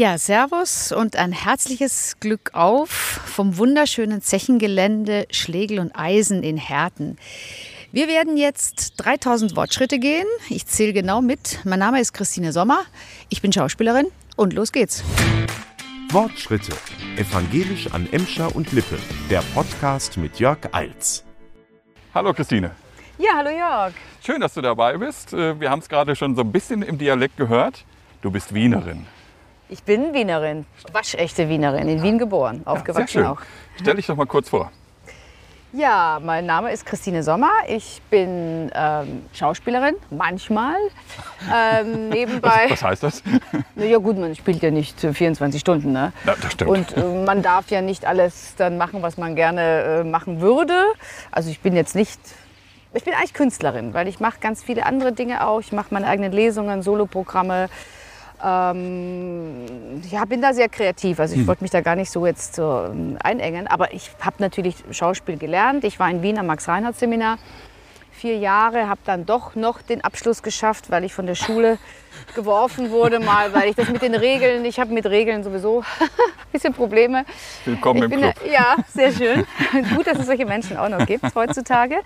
Ja, Servus und ein herzliches Glück auf vom wunderschönen Zechengelände Schlegel und Eisen in Herten. Wir werden jetzt 3000 Wortschritte gehen. Ich zähle genau mit. Mein Name ist Christine Sommer. Ich bin Schauspielerin und los geht's. Wortschritte. Evangelisch an Emscher und Lippe. Der Podcast mit Jörg Eils. Hallo Christine. Ja, hallo Jörg. Schön, dass du dabei bist. Äh, Wir haben es gerade schon so ein bisschen im Dialekt gehört. Du bist Wienerin. Ich bin Wienerin, waschechte Wienerin, in Wien geboren, Sehr aufgewachsen schön. auch. Stell dich doch mal kurz vor. Ja, mein Name ist Christine Sommer. Ich bin ähm, Schauspielerin, manchmal. Ähm, nebenbei. Was heißt das? Ja gut, man spielt ja nicht äh, 24 Stunden, ne? Ja, das stimmt. Und äh, man darf ja nicht alles dann machen, was man gerne äh, machen würde. Also ich bin jetzt nicht, ich bin eigentlich Künstlerin, weil ich mache ganz viele andere Dinge auch. Ich mache meine eigenen Lesungen, Soloprogramme. Ähm, ja, bin da sehr kreativ. Also ich wollte mich da gar nicht so jetzt so ähm, einengen. Aber ich habe natürlich Schauspiel gelernt. Ich war in Wien am Max-Reinhardt-Seminar vier Jahre, habe dann doch noch den Abschluss geschafft, weil ich von der Schule geworfen wurde mal, weil ich das mit den Regeln, ich habe mit Regeln sowieso ein bisschen Probleme. Willkommen im Club. Ja, sehr schön. Gut, dass es solche Menschen auch noch gibt heutzutage.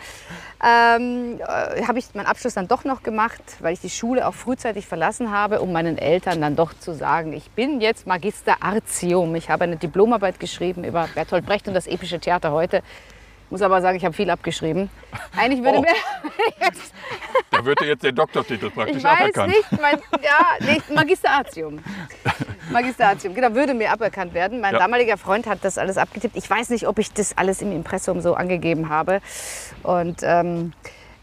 Ähm, äh, habe ich meinen Abschluss dann doch noch gemacht, weil ich die Schule auch frühzeitig verlassen habe, um meinen Eltern dann doch zu sagen, ich bin jetzt Magister Artium. Ich habe eine Diplomarbeit geschrieben über Bertolt Brecht und das epische Theater heute. Muss aber sagen, ich habe viel abgeschrieben. Eigentlich würde Oh. mir jetzt, Da wird dir jetzt der Doktortitel praktisch ich weiß aberkannt. nicht, mein, ja, nicht, Magister Artium. Magister Artium, genau, würde mir aberkannt werden. Mein Ja. damaliger Freund hat das alles abgetippt. Ich weiß nicht, ob ich das alles im Impressum so angegeben habe. Und ähm,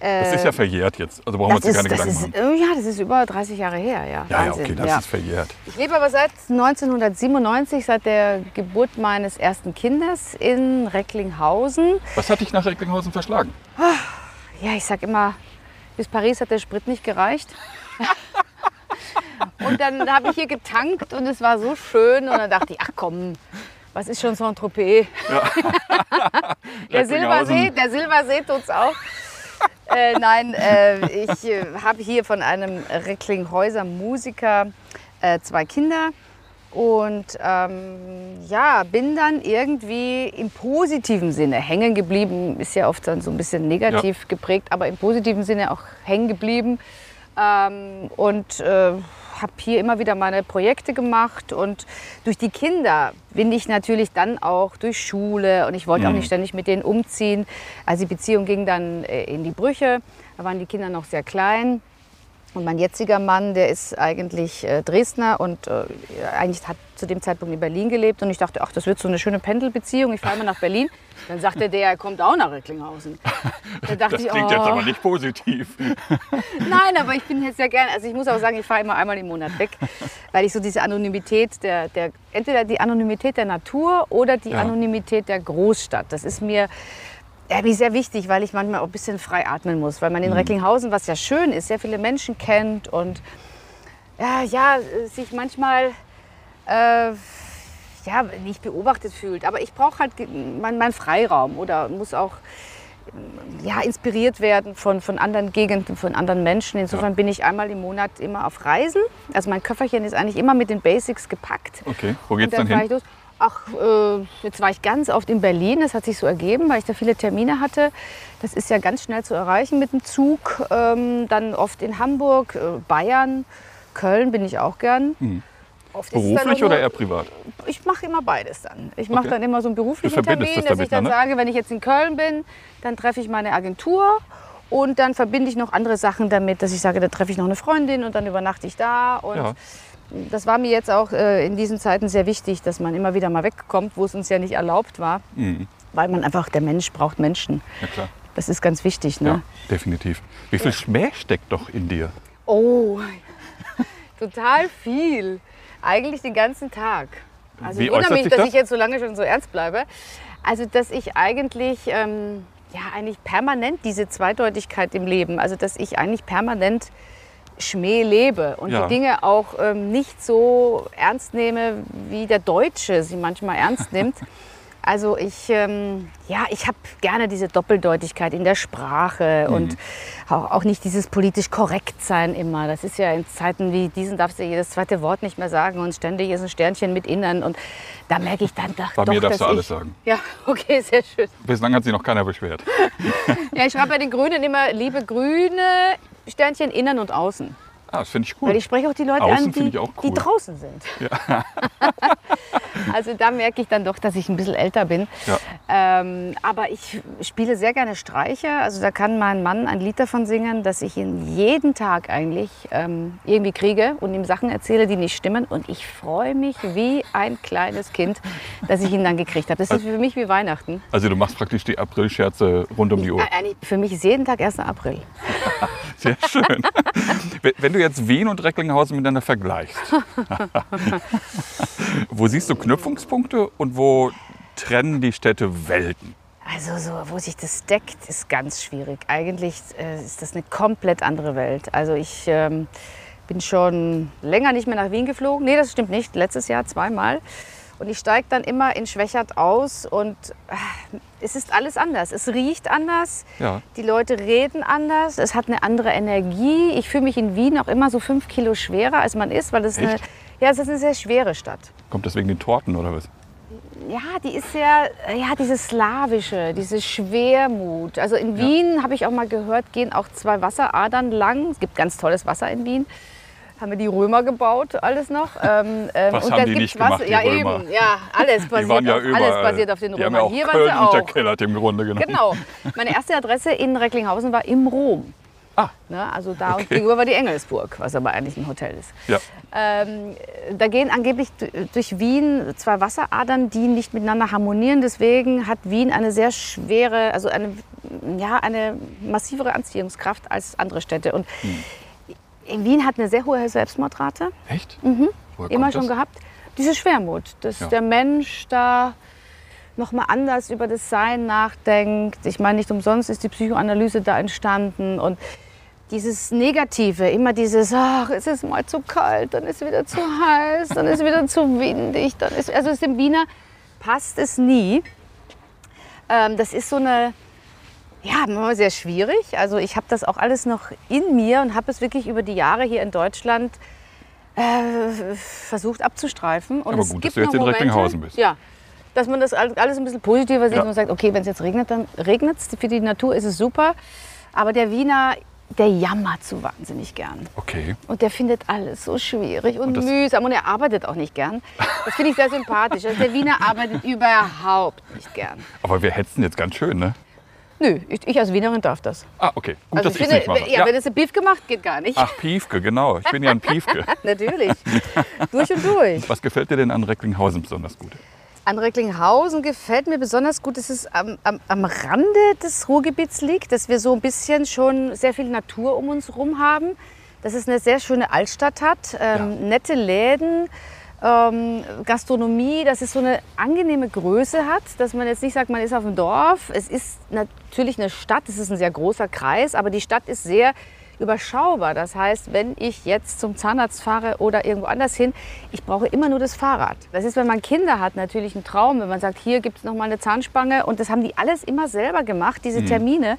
Das ist ja verjährt jetzt. Also brauchen wir uns keine ist, das Gedanken ist, machen. äh, ja, das ist über 30 Jahre her, ja. Ja, ja, okay, das ja. ist verjährt. Ich lebe aber seit 1997, seit der Geburt meines ersten Kindes in Recklinghausen. Was hat dich nach Recklinghausen verschlagen? Ja, ich sag immer, bis Paris hat der Sprit nicht gereicht. und dann habe ich hier getankt und es war so schön und dann dachte ich, ach komm, was ist schon Saint-Tropez? der Silbersee, der Silbersee tut's auch. Äh, nein, äh, ich äh, habe hier von einem Recklinghäuser Musiker äh, zwei Kinder und ähm, ja, bin dann irgendwie im positiven Sinne hängen geblieben. Ist ja oft dann so ein bisschen negativ geprägt, aber im positiven Sinne auch hängen geblieben. Ähm, und äh, habe hier immer wieder meine Projekte gemacht. Und durch die Kinder bin ich natürlich dann auch durch Schule und ich wollte auch nicht ständig mit denen umziehen. Also die Beziehung ging dann äh, in die Brüche. Da waren die Kinder noch sehr klein. Und mein jetziger Mann, der ist eigentlich äh, Dresdner und äh, eigentlich hat zu dem Zeitpunkt in Berlin gelebt. Und ich dachte, ach, das wird so eine schöne Pendelbeziehung. Ich fahre mal nach Berlin. Dann sagte der, er kommt auch nach Recklinghausen. Da dachte Das ich, klingt oh, jetzt aber nicht positiv. Nein, aber ich bin jetzt sehr gerne. Also ich muss auch sagen, ich fahre immer einmal im Monat weg, weil ich so diese Anonymität der, der entweder die Anonymität der Natur oder die Ja. Anonymität der Großstadt. Das ist mir ja, mir sehr wichtig, weil ich manchmal auch ein bisschen frei atmen muss, weil man in Recklinghausen, was ja schön ist, sehr viele Menschen kennt und ja, ja sich manchmal äh, ja, nicht beobachtet fühlt. Aber ich brauche halt meinen mein Freiraum oder muss auch ja, inspiriert werden von, von anderen Gegenden, von anderen Menschen. Insofern bin ich einmal im Monat immer auf Reisen. Also mein Köfferchen ist eigentlich immer mit den Basics gepackt. Okay, wo Und geht's dann fahre ich hin? Ach, äh, jetzt war ich ganz oft in Berlin. Das hat sich so ergeben, weil ich da viele Termine hatte. Das ist ja ganz schnell zu erreichen mit dem Zug. Ähm, dann oft in Hamburg, äh, Bayern, Köln bin ich auch gern. Oft ist es dann Hm. Beruflich oder eher privat? ich mache immer beides dann. Ich mache Okay. dann immer so einen beruflichen Termin, das dass ich dann ne? sage, wenn ich jetzt in Köln bin, dann treffe ich meine Agentur und dann verbinde ich noch andere Sachen damit, dass ich sage, da treffe ich noch eine Freundin und dann übernachte ich da. Und Ja. Das war mir jetzt auch äh, in diesen Zeiten sehr wichtig, dass man immer wieder mal wegkommt, wo es uns ja nicht erlaubt war, Mhm. weil man einfach, der Mensch braucht Menschen. Ja, klar. Das ist ganz wichtig. Ne? Ja, definitiv. Wie viel Schmäh steckt doch in dir? Oh, total viel. Eigentlich den ganzen Tag. Also Wie ich wundere mich, dass das? ich jetzt so lange schon so ernst bleibe. Also dass ich eigentlich, ähm, ja, eigentlich permanent diese Zweideutigkeit im Leben, also dass ich eigentlich permanent Schmäh lebe und Ja. die Dinge auch ähm, nicht so ernst nehme, wie der Deutsche sie manchmal ernst nimmt. Also ich, ähm, ja, ich habe gerne diese Doppeldeutigkeit in der Sprache Mhm. und auch, auch nicht dieses politisch korrekt sein immer. Das ist ja in Zeiten wie diesen darfst du jedes zweite Wort nicht mehr sagen und ständig ist ein Sternchen mit innen und da merke ich dann doch, Bei mir doch, darfst du alles ich, sagen. Ja, okay, sehr schön. Bislang hat sich noch keiner beschwert. Ja, ich schreibe bei den Grünen immer liebe Grüne Sternchen innen und außen. Ah, das finde ich Weil cool. ich spreche auch die Leute Außen an, die, ich auch die cool. draußen sind. also da merke ich dann doch, dass ich ein bisschen älter bin. Ja. Ähm, aber ich spiele sehr gerne Streicher. Also da kann mein Mann ein Lied davon singen, dass ich ihn jeden Tag eigentlich ähm, irgendwie kriege und ihm Sachen erzähle, die nicht stimmen. Und ich freue mich wie ein kleines Kind, dass ich ihn dann gekriegt habe. Das ist für mich wie Weihnachten. Also du machst praktisch die Aprilscherze rund um die Uhr. Äh, eigentlich- Für mich ist jeden Tag 1. April. Sehr schön. Wenn- Wenn du jetzt Wien und Recklinghausen miteinander vergleichst, wo siehst du Knüpfungspunkte und wo trennen die Städte Welten? Also so, wo sich das deckt, ist ganz schwierig. Eigentlich äh, ist das eine komplett andere Welt. Also ich ähm, bin schon länger nicht mehr nach Wien geflogen. Nee, das stimmt nicht. Letztes Jahr zweimal. Und ich steige dann immer in Schwächert aus und äh, es ist alles anders. Es riecht anders. Ja. Die Leute reden anders. Es hat eine andere Energie. Ich fühle mich in Wien auch immer so fünf Kilo schwerer, als man ist, weil es eine, ja, es ist eine sehr schwere Stadt. Kommt das wegen den Torten oder was? Ja, die ist sehr, ja, dieses Slawische, diese Schwermut. Also in Wien, habe ich auch mal gehört, gehen auch zwei Wasseradern lang. Es gibt ganz tolles Wasser in Wien. Haben wir die Römer gebaut, alles noch. Ähm, ähm, Was und haben die nicht gemacht, die ja, Römer? eben. Ja, alles basiert, ja auf, überall. alles basiert auf den die haben Römern. ja auch Hier Köln waren sie auch. unterkellert im Grunde genommen. Genau. Meine erste Adresse in Recklinghausen war im Rom. Ah. Ne, also da Okay. gegenüber war die Engelsburg, was aber eigentlich ein Hotel ist. Ja. Ähm, da gehen angeblich durch Wien zwei Wasseradern, die nicht miteinander harmonieren. Deswegen hat Wien eine sehr schwere, also eine, ja, eine massivere Anziehungskraft als andere Städte. Und in Wien hat eine sehr hohe Selbstmordrate, Echt? Woher Mhm. immer schon das? gehabt. Diese Schwermut, dass Ja. der Mensch da noch mal anders über das Sein nachdenkt. Ich meine, nicht umsonst ist die Psychoanalyse da entstanden und dieses Negative, immer dieses, ach, es ist mal zu kalt, dann ist wieder zu heiß, dann ist wieder zu windig, dann ist, also es dem Wiener passt es nie. Ähm, das ist so eine, ja, manchmal sehr schwierig. Also ich habe das auch alles noch in mir und habe es wirklich über die Jahre hier in Deutschland äh, versucht abzustreifen. Und Aber es gut, gibt dass du jetzt in Recklinghausen bist. Ja, dass man das all- alles ein bisschen positiver sieht Ja. und sagt, okay, wenn es jetzt regnet, dann regnet es. Für die Natur ist es super. Aber der Wiener, der jammert so wahnsinnig gern. Okay. Und der findet alles so schwierig und, Und mühsam und er arbeitet auch nicht gern. Das finde ich sehr sympathisch. Also der Wiener arbeitet überhaupt nicht gern. Aber wir hetzen jetzt ganz schön, ne? Nö, ich, ich als Wienerin darf das. Ah, okay. Gut, Also dass ich nicht mache. ja, wenn es ein Beef gemacht, geht gar nicht. Ach, Piefke, genau. Ich bin ja ein Piefke. Natürlich. durch und durch. Was gefällt dir denn an Recklinghausen besonders gut? An Recklinghausen gefällt mir besonders gut, dass es am, am, am Rande des Ruhrgebiets liegt, dass wir so ein bisschen schon sehr viel Natur um uns herum haben, dass es eine sehr schöne Altstadt hat, ähm, nette Läden, ähm, Gastronomie, dass es so eine angenehme Größe hat, dass man jetzt nicht sagt, man ist auf dem Dorf. Es ist natürlich eine Stadt, es ist ein sehr großer Kreis, aber die Stadt ist sehr überschaubar. Das heißt, wenn ich jetzt zum Zahnarzt fahre oder irgendwo anders hin, ich brauche immer nur das Fahrrad. Das ist, wenn man Kinder hat, natürlich ein Traum, wenn man sagt, hier gibt es noch mal eine Zahnspange und das haben die alles immer selber gemacht, diese Termine.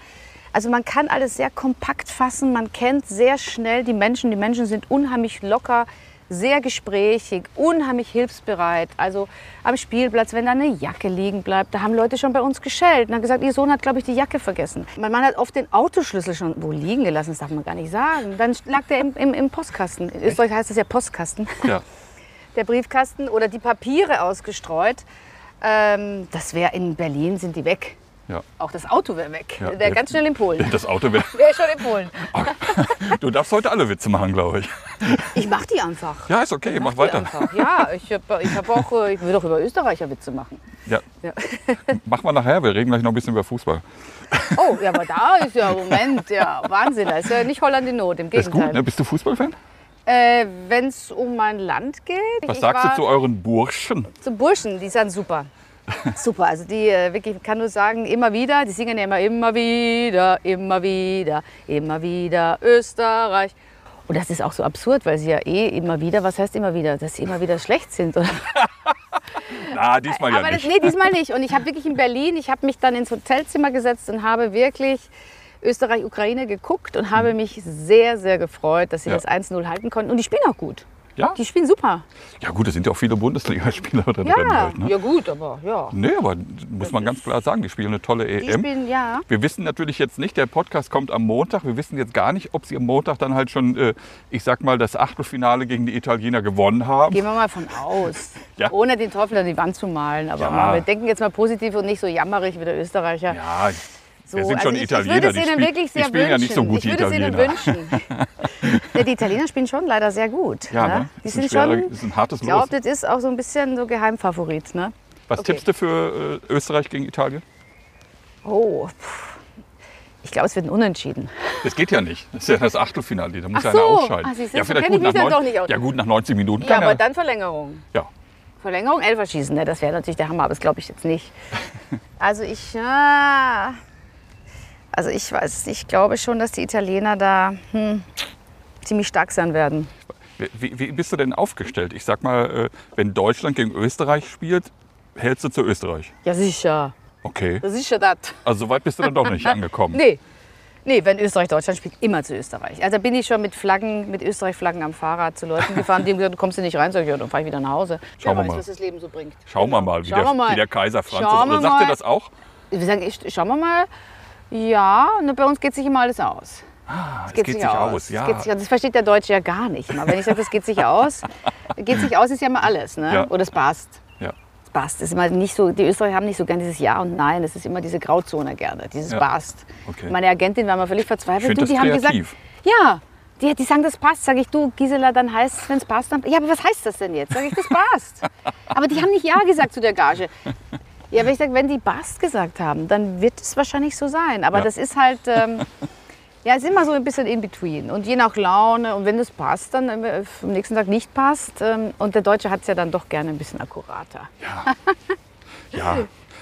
Also man kann alles sehr kompakt fassen, man kennt sehr schnell die Menschen. Die Menschen sind unheimlich locker, sehr gesprächig, unheimlich hilfsbereit. Also am Spielplatz, wenn da eine Jacke liegen bleibt, da haben Leute schon bei uns geschellt und haben gesagt, ihr Sohn hat, glaube ich, die Jacke vergessen. Mein Mann hat oft den Autoschlüssel schon wo liegen gelassen, das darf man gar nicht sagen. Dann lag der im, im, im Postkasten. In Österreich heißt das ja Postkasten. Ja. Der Briefkasten oder die Papiere ausgestreut. Ähm, das wäre in Berlin, sind die weg. ja. Auch das Auto wäre weg. Ja, wäre ganz schnell in Polen. Das Auto wäre. Wäre schon in Polen. Du darfst heute alle Witze machen, glaube ich. Ich mach die einfach. Ja, ist okay, mach die weiter. Einfach. Ja, ich habe ich hab auch, äh, ich will doch über Österreicher Witze machen. Ja. Ja. Mach mal nachher, wir reden gleich noch ein bisschen über Fußball. Oh, ja, aber da ist ja, Moment, ja, Wahnsinn. Da ist ja nicht Holland in Not, im Ist gut, Gegenteil. ne? Bist du Fußballfan? äh, Wenn es um mein Land geht. Was ich sagst du zu euren Burschen? zu Burschen, die sind super. Super, also die äh, wirklich, ich kann nur sagen, immer wieder, die singen ja immer, immer wieder, immer wieder, immer wieder Österreich. Und das ist auch so absurd, weil sie ja eh immer wieder, was heißt immer wieder, dass sie immer wieder schlecht sind. Oder? Na, diesmal ja Aber das, nicht. nee, diesmal nicht. Und ich habe wirklich in Berlin, ich habe mich dann ins Hotelzimmer gesetzt und habe wirklich Österreich-Ukraine geguckt und habe mich sehr, sehr gefreut, dass sie Ja. das 1-0 halten konnten. Und die spielen auch gut. Ja? Die spielen super. ja gut, es sind ja auch viele Bundesligaspieler da drin. Ja, Halt, ne? ja gut, aber ja. Nee, aber muss man ganz klar sagen, die spielen eine tolle Die EM. spielen, ja. Wir wissen natürlich jetzt nicht, der Podcast kommt am Montag. Wir wissen jetzt gar nicht, ob sie am Montag dann halt schon, äh, ich sag mal, das Achtelfinale gegen die Italiener gewonnen haben. Gehen wir mal von aus. Ja. Ohne den Teufel an die Wand zu malen. Aber Ja. mal, wir denken jetzt mal positiv und nicht so jammerig wie der Österreicher. Ja, So, wir sind schon also ich, Italiener. Ich würde es ihnen wirklich sehr wünschen. ja nicht so gut, ich würde es ihnen Italiener. wünschen. ja, die Italiener spielen schon leider sehr gut. Ja, ne? ne? Die Ist ein sind schon. ist ein hartes ich glaube, das ist auch so ein bisschen so Geheimfavorit. Ne? Was okay. tippst du für äh, Österreich gegen Italien? Oh, pff. ich glaube, es wird ein Unentschieden. Das geht ja nicht. Das ist ja das Achtelfinale. Da muss Ach ja einer so. ausscheiden. Ah, siehst ja, so vielleicht gut nach, mich dann neun- doch nicht aus. ja, gut, nach 90 Minuten Ja, kann aber er. dann Verlängerung. Ja. Verlängerung, Elferschießen, ne? das wäre natürlich der Hammer, aber das glaube ich jetzt nicht. Also ich, ja, also ich weiß, es nicht. ich glaube schon, dass die Italiener da hm, ziemlich stark sein werden. Wie, wie bist du denn aufgestellt? Ich sag mal, äh, wenn Deutschland gegen Österreich spielt, hältst du zu Österreich. Ja, sicher. Okay. Sicher das. Also so weit bist du dann doch nicht angekommen. Nee. Nee, wenn Österreich Deutschland spielt, immer zu Österreich. Also da bin ich schon mit Flaggen, mit Österreich-Flaggen am Fahrrad zu Leuten gefahren, die haben gesagt, du kommst hier nicht rein, sag ich, ja, dann fahre ich wieder nach Hause. Schauen wir mal. was das Leben so bringt. Schauen wir mal, wie, Schauen der, mal. wie der Kaiser Franz ist. Oder sagt er das auch? Wir sagen, ich, schauen wir mal. Ja, ne, bei uns geht sich immer alles aus. Ah, es geht, sich aus. ja. Es geht sich, aus. das versteht der Deutsche ja gar nicht. Immer. Wenn ich sage, das geht sich aus, geht sich aus ist ja immer alles. Ne? Ja. Oder es passt. ja. Es passt. Das ist immer nicht so, die Österreicher haben nicht so gern dieses Ja und Nein. Es ist immer diese Grauzone gerne, dieses Ja. passt. Okay. Meine Agentin war mal völlig verzweifelt. Du, die haben gesagt, ja, die, die sagen, das passt. Sag ich, du, Gisela, dann heißt es, wenn es passt, dann. Ja, aber was heißt das denn jetzt? Sag ich, das passt. aber die haben nicht Ja gesagt zu der Gage. Ja, aber ich sage, wenn die Bast gesagt haben, dann wird es wahrscheinlich so sein. Aber Ja. das ist halt, ähm, ja, es ist immer so ein bisschen in between. Und je nach Laune und wenn es passt, dann äh, am nächsten Tag nicht passt. Ähm, und der Deutsche hat es ja dann doch gerne ein bisschen akkurater. ja.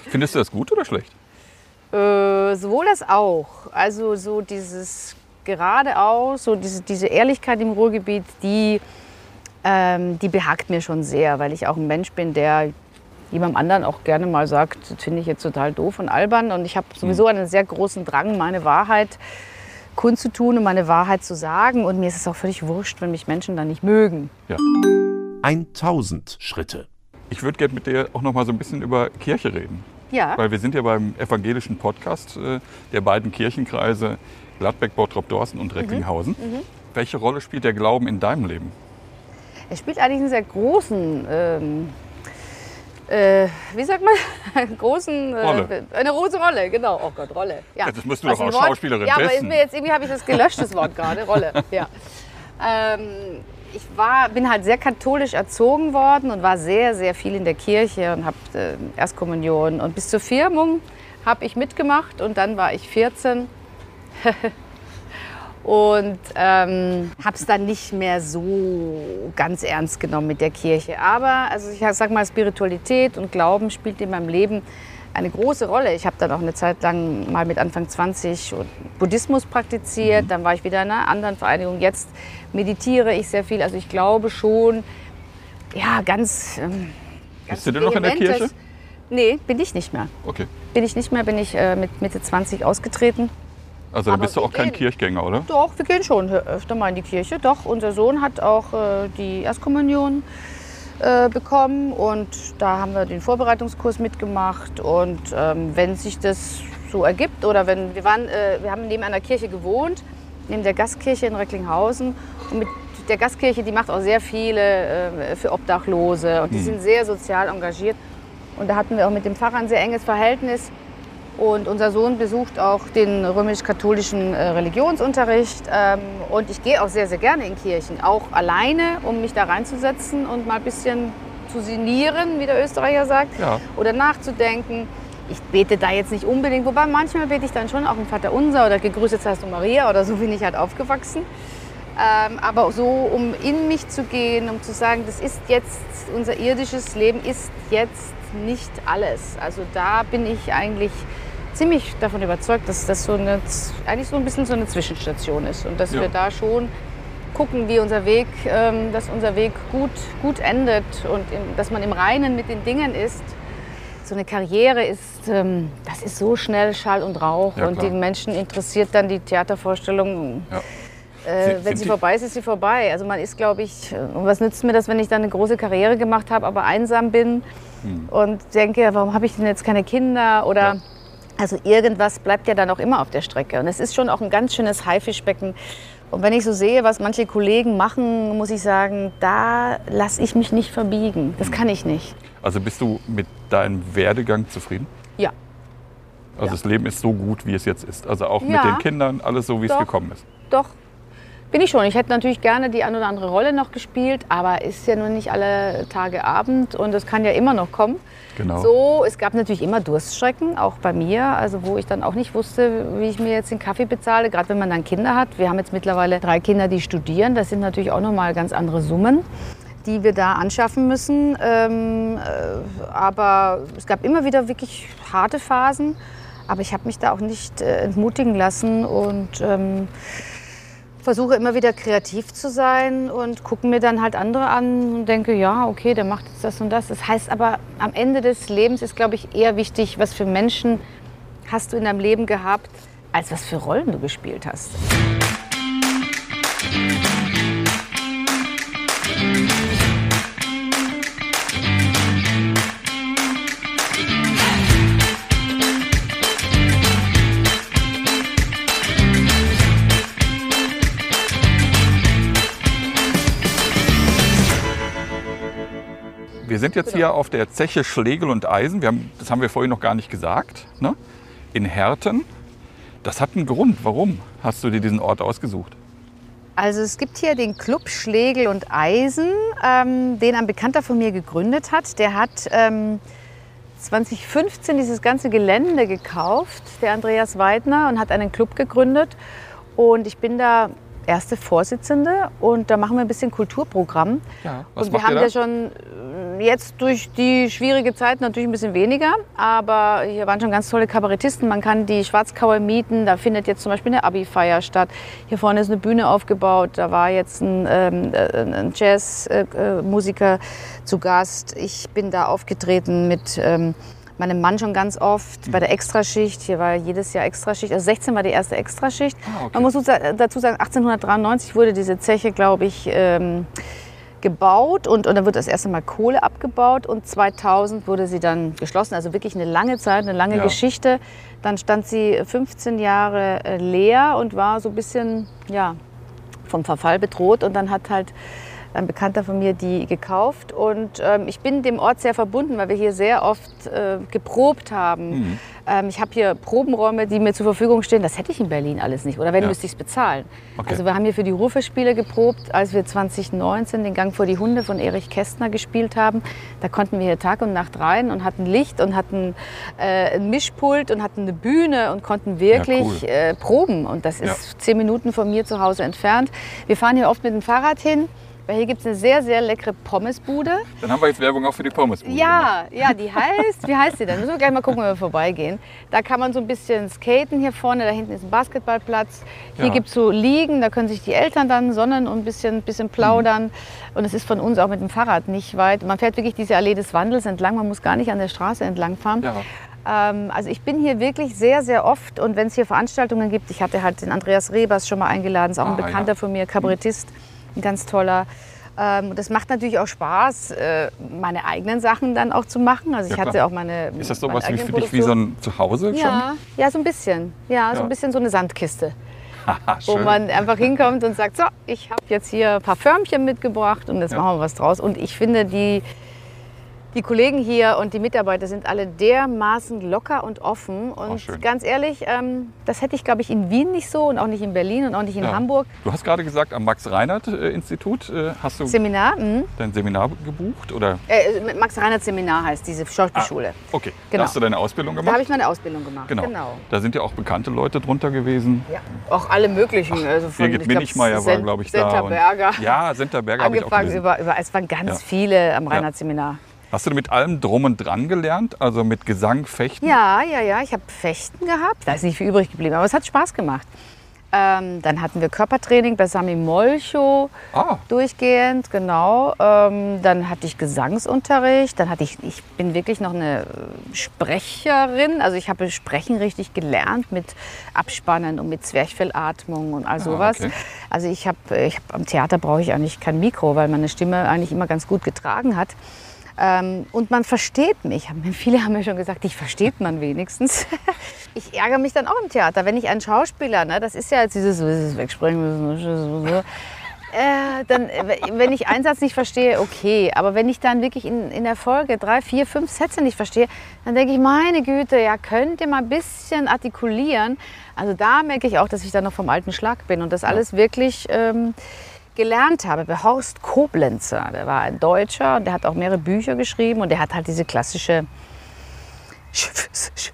Findest du das gut oder schlecht? Äh, sowohl das auch. Also so dieses geradeaus, so diese, diese Ehrlichkeit im Ruhrgebiet, die, ähm, die behagt mir schon sehr, weil ich auch ein Mensch bin, der jemandem anderen auch gerne mal sagt, das finde ich jetzt total doof und albern. Und ich habe sowieso einen sehr großen Drang, meine Wahrheit kundzutun und meine Wahrheit zu sagen. Und mir ist es auch völlig wurscht, wenn mich Menschen dann nicht mögen. 1000 Schritte. Ich würde gerne mit dir auch noch mal so ein bisschen über Kirche reden. Ja, Weil wir sind ja beim evangelischen Podcast äh, der beiden Kirchenkreise Gladbeck, Bottrop, Dorsten und Recklinghausen. Mhm. Welche Rolle spielt der Glauben in deinem Leben? er spielt eigentlich einen sehr großen, ähm, äh, wie sagt man, großen, äh, eine große Rolle, genau. Oh Gott, Rolle. Ja, Ja, das musst du Was doch als Wort- Schauspielerin Ja, aber ist mir jetzt irgendwie habe ich das gelöscht, das Wort gerade, Rolle. Ja. Ähm, ich war, bin halt sehr katholisch erzogen worden und war sehr, sehr viel in der Kirche und habe äh, Erstkommunion und bis zur Firmung habe ich mitgemacht und dann war ich 14 und ähm, habe es dann nicht mehr so ganz ernst genommen mit der Kirche. Aber also ich sag mal, Spiritualität und Glauben spielt in meinem Leben eine große Rolle. Ich habe dann auch eine Zeit lang mal mit Anfang 20 Buddhismus praktiziert. Dann war ich wieder in einer anderen Vereinigung. Jetzt meditiere ich sehr viel. Also ich glaube schon, ja, ganz. Ähm, Bist du denn noch in der Kirche? Nee, bin ich nicht mehr. Okay. Bin ich nicht mehr, bin ich äh, mit Mitte 20 ausgetreten. Also da bist du auch kein gehen. Kirchgänger, oder? Doch, wir gehen schon öfter mal in die Kirche. Doch, unser Sohn hat auch äh, die Erstkommunion äh, bekommen und da haben wir den Vorbereitungskurs mitgemacht. Und ähm, wenn sich das so ergibt oder wenn wir waren, äh, wir haben neben einer Kirche gewohnt, neben der Gastkirche in Recklinghausen und mit der Gastkirche, die macht auch sehr viele äh, für Obdachlose und die sind sehr sozial engagiert. Und da hatten wir auch mit dem Pfarrer ein sehr enges Verhältnis. Und unser Sohn besucht auch den römisch-katholischen äh, Religionsunterricht. Ähm, und ich gehe auch sehr, sehr gerne in Kirchen. Auch alleine, um mich da reinzusetzen und mal ein bisschen zu sinnieren, wie der Österreicher sagt. Ja. Oder nachzudenken. Ich bete da jetzt nicht unbedingt, wobei manchmal bete ich dann schon auch im Vater Unser oder Gegrüßet seist du Maria oder so bin ich halt aufgewachsen. Ähm, aber so, um in mich zu gehen, um zu sagen, das ist jetzt, unser irdisches Leben ist jetzt nicht alles. Also da bin ich eigentlich ziemlich davon überzeugt, dass das so eine, eigentlich so ein bisschen so eine Zwischenstation ist und dass Ja. wir da schon gucken, wie unser Weg, ähm, dass unser Weg gut, gut endet und im, dass man im Reinen mit den Dingen ist. So eine Karriere ist, ähm, das ist so schnell Schall und Rauch Ja, und klar. die Menschen interessiert dann die Theatervorstellung. Ja. Äh, wenn sie vorbei ist, ist sie vorbei. Also man ist, glaube ich, und was nützt mir das, wenn ich dann eine große Karriere gemacht habe, aber einsam bin und denke, warum habe ich denn jetzt keine Kinder oder Hm. Ja. also irgendwas bleibt ja dann auch immer auf der Strecke. Und es ist schon auch ein ganz schönes Haifischbecken. Und wenn ich so sehe, was manche Kollegen machen, muss ich sagen, da lasse ich mich nicht verbiegen. Hm. Das kann ich nicht. Also bist du mit deinem Werdegang zufrieden? Ja. Also Ja. das Leben ist so gut, wie es jetzt ist. Also auch mit Ja. den Kindern, alles so, wie es Doch. gekommen ist. Doch. Bin ich schon. Ich hätte natürlich gerne die ein oder andere Rolle noch gespielt, aber ist ja nur nicht alle Tage Abend und es kann ja immer noch kommen. Genau. So, es gab natürlich immer Durststrecken, auch bei mir, also wo ich dann auch nicht wusste, wie ich mir jetzt den Kaffee bezahle, gerade wenn man dann Kinder hat. Wir haben jetzt mittlerweile drei Kinder, die studieren. Das sind natürlich auch nochmal ganz andere Summen, die wir da anschaffen müssen. Ähm, äh, aber es gab immer wieder wirklich harte Phasen. Aber ich habe mich da auch nicht äh, entmutigen lassen und ähm, versuche immer wieder kreativ zu sein und gucke mir dann halt andere an und denke, ja, okay, der macht jetzt das und das. Das heißt aber, am Ende des Lebens ist, glaube ich, eher wichtig, was für Menschen hast du in deinem Leben gehabt, als was für Rollen du gespielt hast. Sind jetzt Genau. hier auf der Zeche Schlegel und Eisen. Haben, das haben wir vorhin noch gar nicht gesagt. Ne? In Herten. Das hat einen Grund. Warum hast du dir diesen Ort ausgesucht? Also es gibt hier den Club Schlegel und Eisen, ähm, den ein Bekannter von mir gegründet hat. Der hat ähm, 2015 dieses ganze Gelände gekauft, der Andreas Weidner, und hat einen Club gegründet. Und ich bin da erste Vorsitzende und da machen wir ein bisschen Kulturprogramm. Ja. Was und wir haben da? ja schon jetzt durch die schwierige Zeit natürlich ein bisschen weniger, aber hier waren schon ganz tolle Kabarettisten. Man kann die Schwarzkauer mieten. Da findet jetzt zum Beispiel eine Abi-Feier statt. Hier vorne ist eine Bühne aufgebaut. Da war jetzt ein, ähm, äh, ein Jazzmusiker zu Gast. Ich bin da aufgetreten mit ähm, meinem Mann schon ganz oft bei der Extraschicht. Hier war jedes Jahr Extraschicht. Also 16 war die erste Extraschicht. Ah, okay. Man muss dazu sagen, 1893 wurde diese Zeche, glaube ich, ähm, gebaut und, und dann wird das erste Mal Kohle abgebaut und 2000 wurde sie dann geschlossen. Also wirklich eine lange Zeit, eine lange Ja. Geschichte. Dann stand sie 15 Jahre äh, leer und war so ein bisschen ja, vom Verfall bedroht und dann hat halt ein Bekannter von mir die gekauft und ähm, ich bin dem Ort sehr verbunden, weil wir hier sehr oft äh, geprobt haben. Mhm. Ähm, ich habe hier Probenräume, die mir zur Verfügung stehen. Das hätte ich in Berlin alles nicht. Oder wenn, Ja. müsste ich es bezahlen. Okay. Also wir haben hier für die Rufe-Spiele geprobt, als wir 2019 den Gang vor die Hunde von Erich Kästner gespielt haben. Da konnten wir hier Tag und Nacht rein und hatten Licht und hatten äh, ein Mischpult und hatten eine Bühne und konnten wirklich cool. äh, proben. Und das ist zehn Minuten von mir zu Hause entfernt. Wir fahren hier oft mit dem Fahrrad hin. Weil hier gibt es eine sehr, sehr leckere Pommesbude. Dann haben wir jetzt Werbung auch für die Pommes. Ja, ja, die heißt, wie heißt die denn? Müssen wir gleich mal gucken, wenn wir vorbeigehen. Da kann man so ein bisschen skaten hier vorne, da hinten ist ein Basketballplatz. Hier Ja. gibt es so Liegen, da können sich die Eltern dann sonnen und ein bisschen, bisschen plaudern. Und es ist von uns auch mit dem Fahrrad nicht weit. Man fährt wirklich diese Allee des Wandels entlang, man muss gar nicht an der Straße entlang fahren. Ja. Ähm, also ich bin hier wirklich sehr, sehr oft und wenn es hier Veranstaltungen gibt, ich hatte halt den Andreas Rebers schon mal eingeladen, ist auch ein Ah, Bekannter ja. von mir, Kabarettist, ein ganz toller. Ähm, das macht natürlich auch Spaß, äh, meine eigenen Sachen dann auch zu machen. Also ich Ja, hatte auch meine Ist das meine sowas wie für dich wie so ein Zuhause ja, ja, so ein bisschen. Ja, so Ja. ein bisschen so eine Sandkiste, schon? Haha, wo man einfach hinkommt und sagt, so, ich habe jetzt hier ein paar Förmchen mitgebracht und jetzt machen wir was draus. Und ich finde, die, die Kollegen hier und die Mitarbeiter sind alle dermaßen locker und offen. Und schön. ganz ehrlich, ähm, das hätte ich, glaube ich, in Wien nicht so und auch nicht in Berlin und auch nicht in Ja. Hamburg. Du hast gerade gesagt, am Max-Reinhardt-Institut äh, hast du Seminar, mhm. dein Seminar gebucht? Oder? äh, Max Reinhardt Seminar heißt diese Schauspielschule. Okay, Genau. da hast du deine Ausbildung Da gemacht? habe ich meine Ausbildung gemacht. genau. genau. Da sind ja auch bekannte Leute drunter gewesen. Ja, auch alle möglichen. also von, Birgit Minichmeier war, glaube ich, da. Senta und- Berger. Ja, Senta Berger habe ich auch gelesen. über, über, es waren ganz Ja. viele am Reinhardt-Seminar. Hast du mit allem drum und dran gelernt? Also mit Gesang, Fechten? Ja, ja, ja, ich habe Fechten gehabt. Da ist nicht viel übrig geblieben, aber es hat Spaß gemacht. Ähm, dann hatten wir Körpertraining bei Sami Molcho Ah. durchgehend, genau. Ähm, dann hatte ich Gesangsunterricht. Dann hatte ich, ich bin wirklich noch eine äh, Sprecherin. Also ich habe Sprechen richtig gelernt mit Abspannen und mit Zwerchfellatmung und all sowas. okay. Also ich habe, ich hab, am Theater brauche ich eigentlich kein Mikro, weil meine Stimme eigentlich immer ganz gut getragen hat. Ähm, und man versteht mich. Viele haben mir schon gesagt, dich versteht man wenigstens. Ich ärgere mich dann auch im Theater, wenn ich einen Schauspieler, ne, das ist ja jetzt dieses, dieses Wegsprechen müssen, so, äh, dann, äh, wenn ich einen Satz nicht verstehe, okay. Aber wenn ich dann wirklich in, in der Folge drei, vier, fünf Sätze nicht verstehe, dann denke ich, meine Güte, ja, könnt ihr mal ein bisschen artikulieren. Also da merke ich auch, dass ich da noch vom alten Schlag bin und das alles wirklich ähm, gelernt habe. Bei Horst Koblenzer, der war ein Deutscher und der hat auch mehrere Bücher geschrieben und der hat halt diese klassische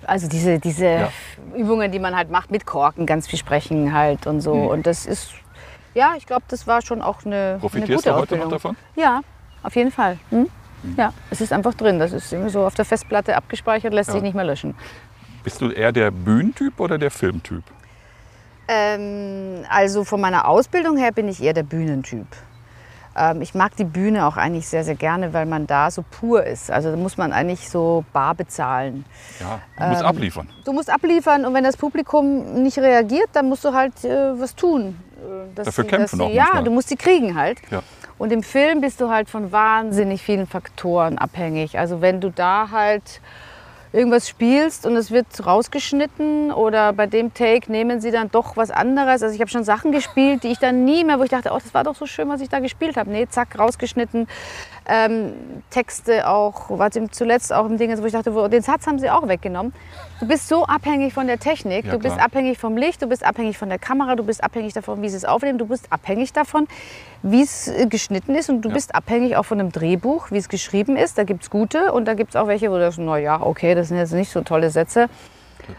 also diese, diese Ja. Übungen, die man halt macht mit Korken, ganz viel sprechen halt und so. Mhm. Und das ist, ja, ich glaube, das war schon auch eine, eine Profitierst gute du heute noch davon? Ja, auf jeden Fall. Hm? Ja, es ist einfach drin. Das ist irgendwie so auf der Festplatte abgespeichert, lässt Ja. sich nicht mehr löschen. Bist du eher der Bühnentyp oder der Filmtyp? Ähm, also von meiner Ausbildung her bin ich eher der Bühnentyp. Ähm, ich mag die Bühne auch eigentlich sehr, sehr gerne, weil man da so pur ist. Also da muss man eigentlich so bar bezahlen. Ja, du musst Ähm, abliefern. Du musst abliefern und wenn das Publikum nicht reagiert, dann musst du halt äh, was tun. Äh, Dafür sie- kämpfen auch Ja, manchmal. du musst sie kriegen halt. Ja. Und im Film bist du halt von wahnsinnig vielen Faktoren abhängig. Also wenn du da halt irgendwas spielst und es wird rausgeschnitten oder bei dem Take nehmen sie dann doch was anderes. Also ich habe schon Sachen gespielt, die ich dann nie mehr, wo ich dachte, oh, das war doch so schön, was ich da gespielt habe. Nee, zack, rausgeschnitten. Ähm, Texte auch, war zuletzt auch im Ding, wo ich dachte, wo, den Satz haben sie auch weggenommen. Du bist so abhängig von der Technik, Ja, du bist klar. abhängig vom Licht, du bist abhängig von der Kamera, du bist abhängig davon, wie sie es aufnehmen, du bist abhängig davon, wie es äh, geschnitten ist und du Ja. bist abhängig auch von dem Drehbuch, wie es geschrieben ist. Da gibt es gute und da gibt es auch welche, wo du sagst, na ja, okay, das sind jetzt nicht so tolle Sätze.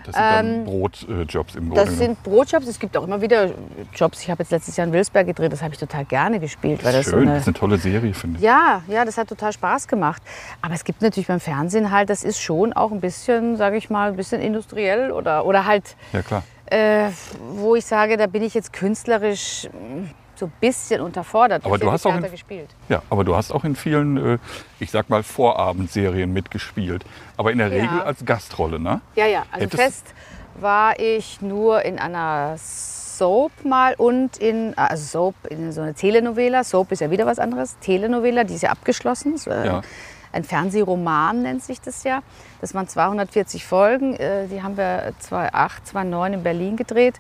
Das sind dann Brotjobs im Grunde. ähm, Das sind Brotjobs. Es gibt auch immer wieder Jobs. Ich habe jetzt letztes Jahr in Wilsberg gedreht. Das habe ich total gerne gespielt. Weil das so Schön, eine, das ist eine tolle Serie, finde ich. ja, ja, das hat total Spaß gemacht. Aber es gibt natürlich beim Fernsehen halt, das ist schon auch ein bisschen, sage ich mal, ein bisschen industriell oder, oder halt, Ja, klar. äh, wo ich sage, da bin ich jetzt künstlerisch mh, so ein bisschen unterfordert. Aber du hast auch in- gespielt. Ja, aber du hast auch in vielen, äh, ich sag mal, Vorabendserien mitgespielt. Aber in der Ja. Regel als Gastrolle, ne? Ja, ja. Also Hättest- fest war ich nur in einer Soap mal und in, also Soap, in so einer Telenovela. Soap ist ja wieder was anderes. Telenovela, die ist ja abgeschlossen. So, äh, Ja. Ein Fernsehroman nennt sich das ja. Das waren 240 Folgen. äh, Die haben wir 2008, 2009 in Berlin gedreht.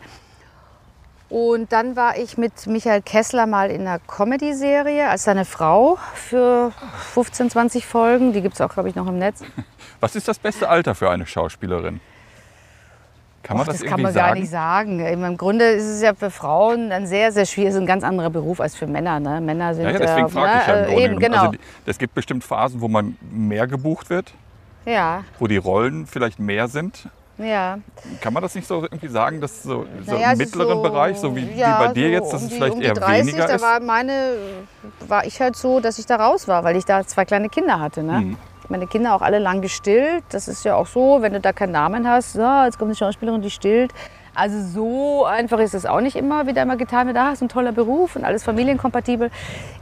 Und dann war ich mit Michael Kessler mal in einer Comedy-Serie als seine Frau für 15, 20 Folgen. Die gibt es auch, glaube ich, noch im Netz. Was ist das beste Alter für eine Schauspielerin? Kann man Och, das, das kann man sagen? gar nicht sagen. Im Grunde ist es ja für Frauen ein sehr, sehr schwierig, ist ein ganz anderer Beruf als für Männer. Ne? Männer sind Ja, ja, deswegen äh, frage ich ja im ne, Grunde. äh, eben, genau. Also, es gibt bestimmt Phasen, wo man mehr gebucht wird, ja, wo die Rollen vielleicht mehr sind. Ja. Kann man das nicht so irgendwie sagen, dass so, so Naja, im es ist mittleren so- Bereich, so wie, ja, wie bei dir so jetzt, dass um es die, vielleicht um eher 30, weniger da ist? war meine, war ich halt so, dass ich da raus war, weil ich da zwei kleine Kinder hatte. Ne? Mhm. Meine Kinder auch alle lang gestillt. Das ist ja auch so, wenn du da keinen Namen hast, so, jetzt kommt eine Schauspielerin, die stillt. Also so einfach ist es auch nicht immer, wie da immer getan wird, ah, ist ein toller Beruf und alles familienkompatibel.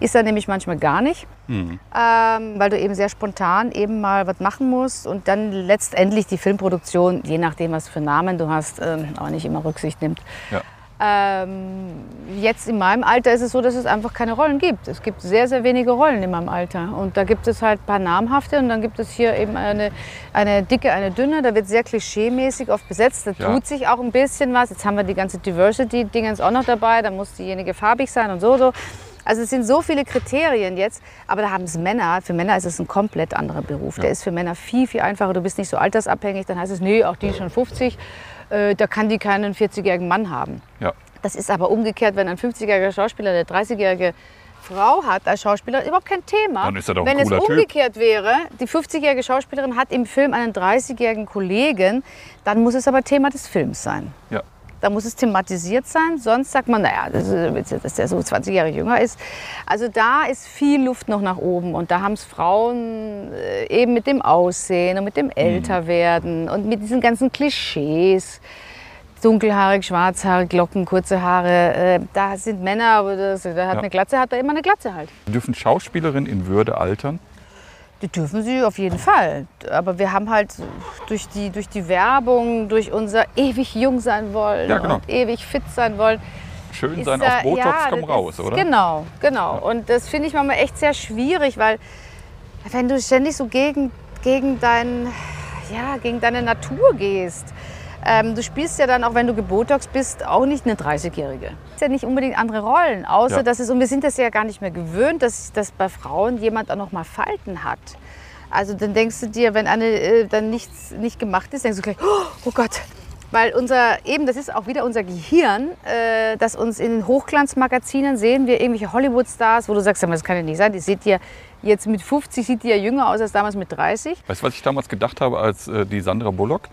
Ist da nämlich manchmal gar nicht, Mhm. ähm, weil du eben sehr spontan eben mal was machen musst und dann letztendlich die Filmproduktion, je nachdem, was für Namen du hast, ähm, auch nicht immer Rücksicht nimmt. Ja. Ähm, jetzt in meinem Alter ist es so, dass es einfach keine Rollen gibt. Es gibt sehr, sehr wenige Rollen in meinem Alter. Und da gibt es halt ein paar namhafte und dann gibt es hier eben eine, eine dicke, eine dünne. Da wird sehr klischeemäßig oft besetzt. Da Ja. tut sich auch ein bisschen was. Jetzt haben wir die ganze Diversity-Dingens auch noch dabei. Da muss diejenige farbig sein und so, so. Also es sind so viele Kriterien jetzt, aber da haben es Männer. Für Männer ist es ein komplett anderer Beruf. Der ist für Männer viel, viel einfacher. Du bist nicht so altersabhängig. Dann heißt es, nee, auch die ist schon 50. Äh, da kann die keinen 40-jährigen Mann haben. Ja. Das ist aber umgekehrt, wenn ein 50-jähriger Schauspieler eine 30-jährige Frau hat als Schauspieler, überhaupt kein Thema. Dann ist er doch ein wenn es Typ. umgekehrt wäre, die 50-jährige Schauspielerin hat im Film einen 30-jährigen Kollegen, dann muss es aber Thema des Films sein. Ja. Da muss es thematisiert sein, sonst sagt man, naja, das ist, dass der so 20 Jahre jünger ist. Also da ist viel Luft noch nach oben und da haben es Frauen äh, eben mit dem Aussehen und mit dem Älterwerden und mit diesen ganzen Klischees. dunkelhaarig, schwarzhaarig, Locken, kurze Haare. Äh, da sind Männer, aber das, der hat Ja. eine Glatze, hat er immer eine Glatze halt. Dürfen Schauspielerinnen in Würde altern? Die dürfen sie auf jeden Fall. Aber wir haben halt durch die, durch die Werbung, durch unser ewig jung sein wollen Ja, genau. und ewig fit sein wollen. Schön sein da- auf Botox, ja, komm raus, oder? Genau, genau. Und das finde ich manchmal echt sehr schwierig, weil wenn du ständig so gegen, gegen, dein, ja, gegen deine Natur gehst, ähm, du spielst ja dann, auch wenn du gebotox bist, auch nicht eine 30-Jährige. ist ja nicht unbedingt andere Rollen, außer Ja. dass es, und wir sind das ja gar nicht mehr gewöhnt, dass, dass bei Frauen jemand auch noch mal Falten hat. Also dann denkst du dir, wenn eine äh, dann nichts nicht gemacht ist, denkst du gleich, oh, oh Gott. Weil unser, eben, das ist auch wieder unser Gehirn, äh, das uns in Hochglanzmagazinen sehen wir irgendwelche Hollywood-Stars, wo du sagst, das kann ja nicht sein, die sieht ja jetzt mit 50, sieht die ja jünger aus als damals mit 30. Weißt du, was ich damals gedacht habe, als äh, die Sandra Bullock?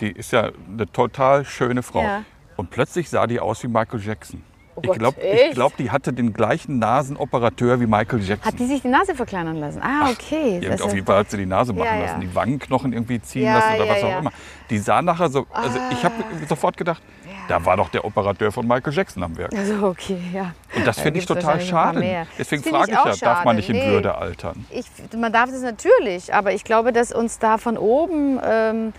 Die ist ja eine total schöne Frau. Ja. Und plötzlich sah die aus wie Michael Jackson. Oh ich Gott, glaube, echt? glaub, die hatte den gleichen Nasenoperateur wie Michael Jackson. Hat die sich die Nase verkleinern lassen? Ah, okay. Das auf jeden Fall hat sie die Nase machen Ja, ja. lassen, die Wangenknochen irgendwie ziehen Ja, lassen oder ja, was auch ja. immer. Die sah nachher so, also ich habe sofort gedacht, da war doch der Operateur von Michael Jackson am Werk. also okay, ja. Und das Da finde ich total schade. Deswegen frage ich ich, ja, darf man schade. nicht in Nee. Würde altern? Ich, man darf das natürlich, aber ich glaube, dass uns da von oben ähm,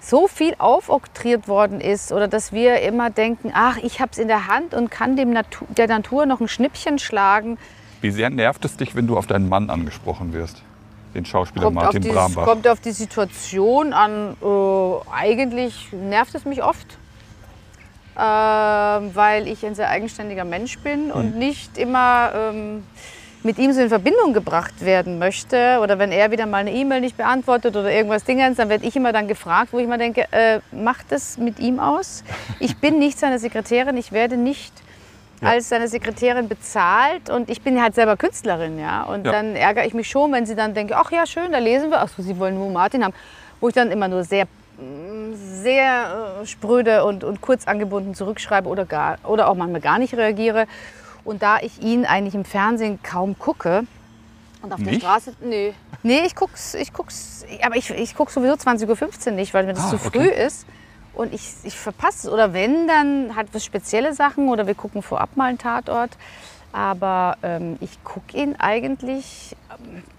so viel aufoktroyiert worden ist oder dass wir immer denken, ach, ich habe es in der Hand und kann dem Natu der Natur noch ein Schnippchen schlagen. Wie sehr nervt es dich, wenn du auf deinen Mann angesprochen wirst? Den Schauspieler Kommt Martin die, Brambach. kommt auf die Situation an. Äh, eigentlich nervt es mich oft, äh, weil ich ein sehr eigenständiger Mensch bin und Hm. nicht immer ähm, mit ihm so in Verbindung gebracht werden möchte. Oder wenn er wieder mal eine E-Mail nicht beantwortet oder irgendwas Dingens, dann werde ich immer dann gefragt, wo ich immer denke, äh, macht es mit ihm aus? Ich bin nicht seine Sekretärin, ich werde nicht Ja. als seine Sekretärin bezahlt und ich bin halt selber Künstlerin, ja. Und Ja. dann ärgere ich mich schon, wenn sie dann denke, ach ja, schön, da lesen wir, ach so, sie wollen nur Martin haben, wo ich dann immer nur sehr mm, sehr äh, spröde und, und kurz angebunden zurückschreibe oder, gar, oder auch manchmal gar nicht reagiere. Und da ich ihn eigentlich im Fernsehen kaum gucke und auf der Nicht? Straße, nee. Nee, ich guck's, ich guck's, aber ich, ich guck sowieso 20.15 Uhr nicht, weil mir das Ah, zu okay. früh ist. Und ich, ich verpasse es. Oder wenn, dann hat was spezielle Sachen oder wir gucken vorab mal einen Tatort. Aber ähm, ich gucke ihn eigentlich,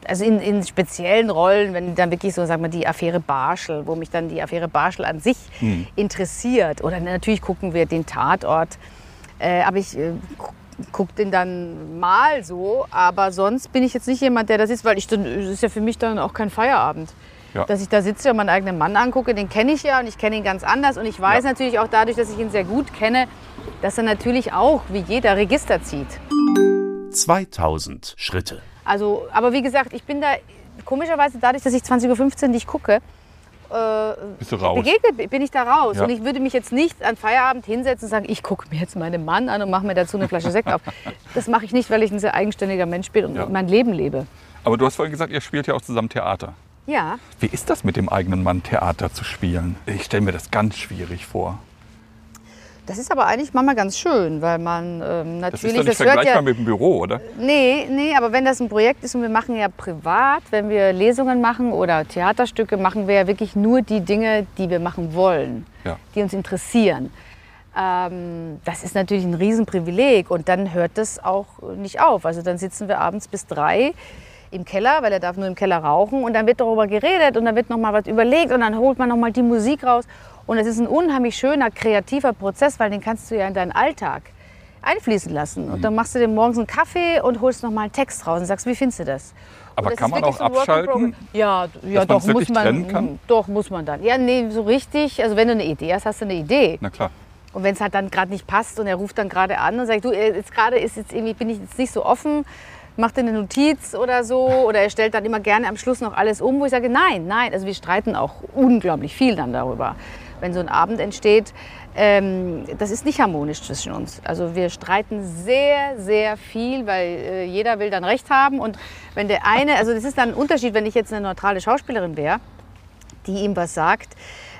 also in, in speziellen Rollen, wenn dann wirklich so, sagen wir, die Affäre Barschel, wo mich dann die Affäre Barschel an sich interessiert. Oder natürlich gucken wir den Tatort. Äh, aber ich äh, gu- guck den dann mal so. Aber sonst bin ich jetzt nicht jemand, der da sitzt, weil ich dann, das ist ja für mich dann auch kein Feierabend. Ja. Dass ich da sitze und meinen eigenen Mann angucke, den kenne ich ja und ich kenne ihn ganz anders. Und ich weiß Ja. natürlich auch dadurch, dass ich ihn sehr gut kenne, dass er natürlich auch wie jeder Register zieht. 2000 Schritte. Also, aber wie gesagt, ich bin da komischerweise dadurch, dass ich 20.15 Uhr nicht gucke, begegnet bin ich da raus. Ja. Und ich würde mich jetzt nicht an Feierabend hinsetzen und sagen, ich gucke mir jetzt meinen Mann an und mache mir dazu eine Flasche Sekt auf. Das mache ich nicht, weil ich ein sehr eigenständiger Mensch bin und Ja. mein Leben lebe. Aber du hast vorhin gesagt, ihr spielt ja auch zusammen Theater. Ja, Wie ist das mit dem eigenen Mann, Theater zu spielen? Ich stelle mir das ganz schwierig vor. Das ist aber eigentlich manchmal ganz schön, weil man ähm, Das natürlich, ist doch nicht das vergleichbar ja, mit dem Büro, oder? Nee, nee, aber wenn das ein Projekt ist und wir machen ja privat, wenn wir Lesungen machen oder Theaterstücke, machen wir ja wirklich nur die Dinge, die wir machen wollen, Ja. die uns interessieren. Ähm, das ist natürlich ein Riesenprivileg und dann hört das auch nicht auf. Also dann sitzen wir abends bis drei im Keller, weil er darf nur im Keller rauchen und dann wird darüber geredet und dann wird noch mal was überlegt und dann holt man noch mal die Musik raus und es ist ein unheimlich schöner kreativer Prozess, weil den kannst du ja in deinen Alltag einfließen lassen und dann machst du dir morgens einen Kaffee und holst noch mal einen Text raus und sagst, wie findest du das? Aber das kann man auch so abschalten? Ja, ja doch, muss man. Doch, muss man dann. Ja, nee, so richtig. Also wenn du eine Idee hast, hast du eine Idee. Na klar. Und wenn es halt dann gerade nicht passt und er ruft dann gerade an und sagt, du, jetzt gerade ist jetzt irgendwie bin ich jetzt nicht so offen, mach dir eine Notiz oder so oder er stellt dann immer gerne am Schluss noch alles um, wo ich sage, nein, nein, also wir streiten auch unglaublich viel dann darüber, wenn so ein Abend entsteht. Ähm, das ist nicht harmonisch zwischen uns. Also wir streiten sehr, sehr viel, weil äh, jeder will dann Recht haben und wenn der eine, also das ist dann ein Unterschied, wenn ich jetzt eine neutrale Schauspielerin wäre, die ihm was sagt,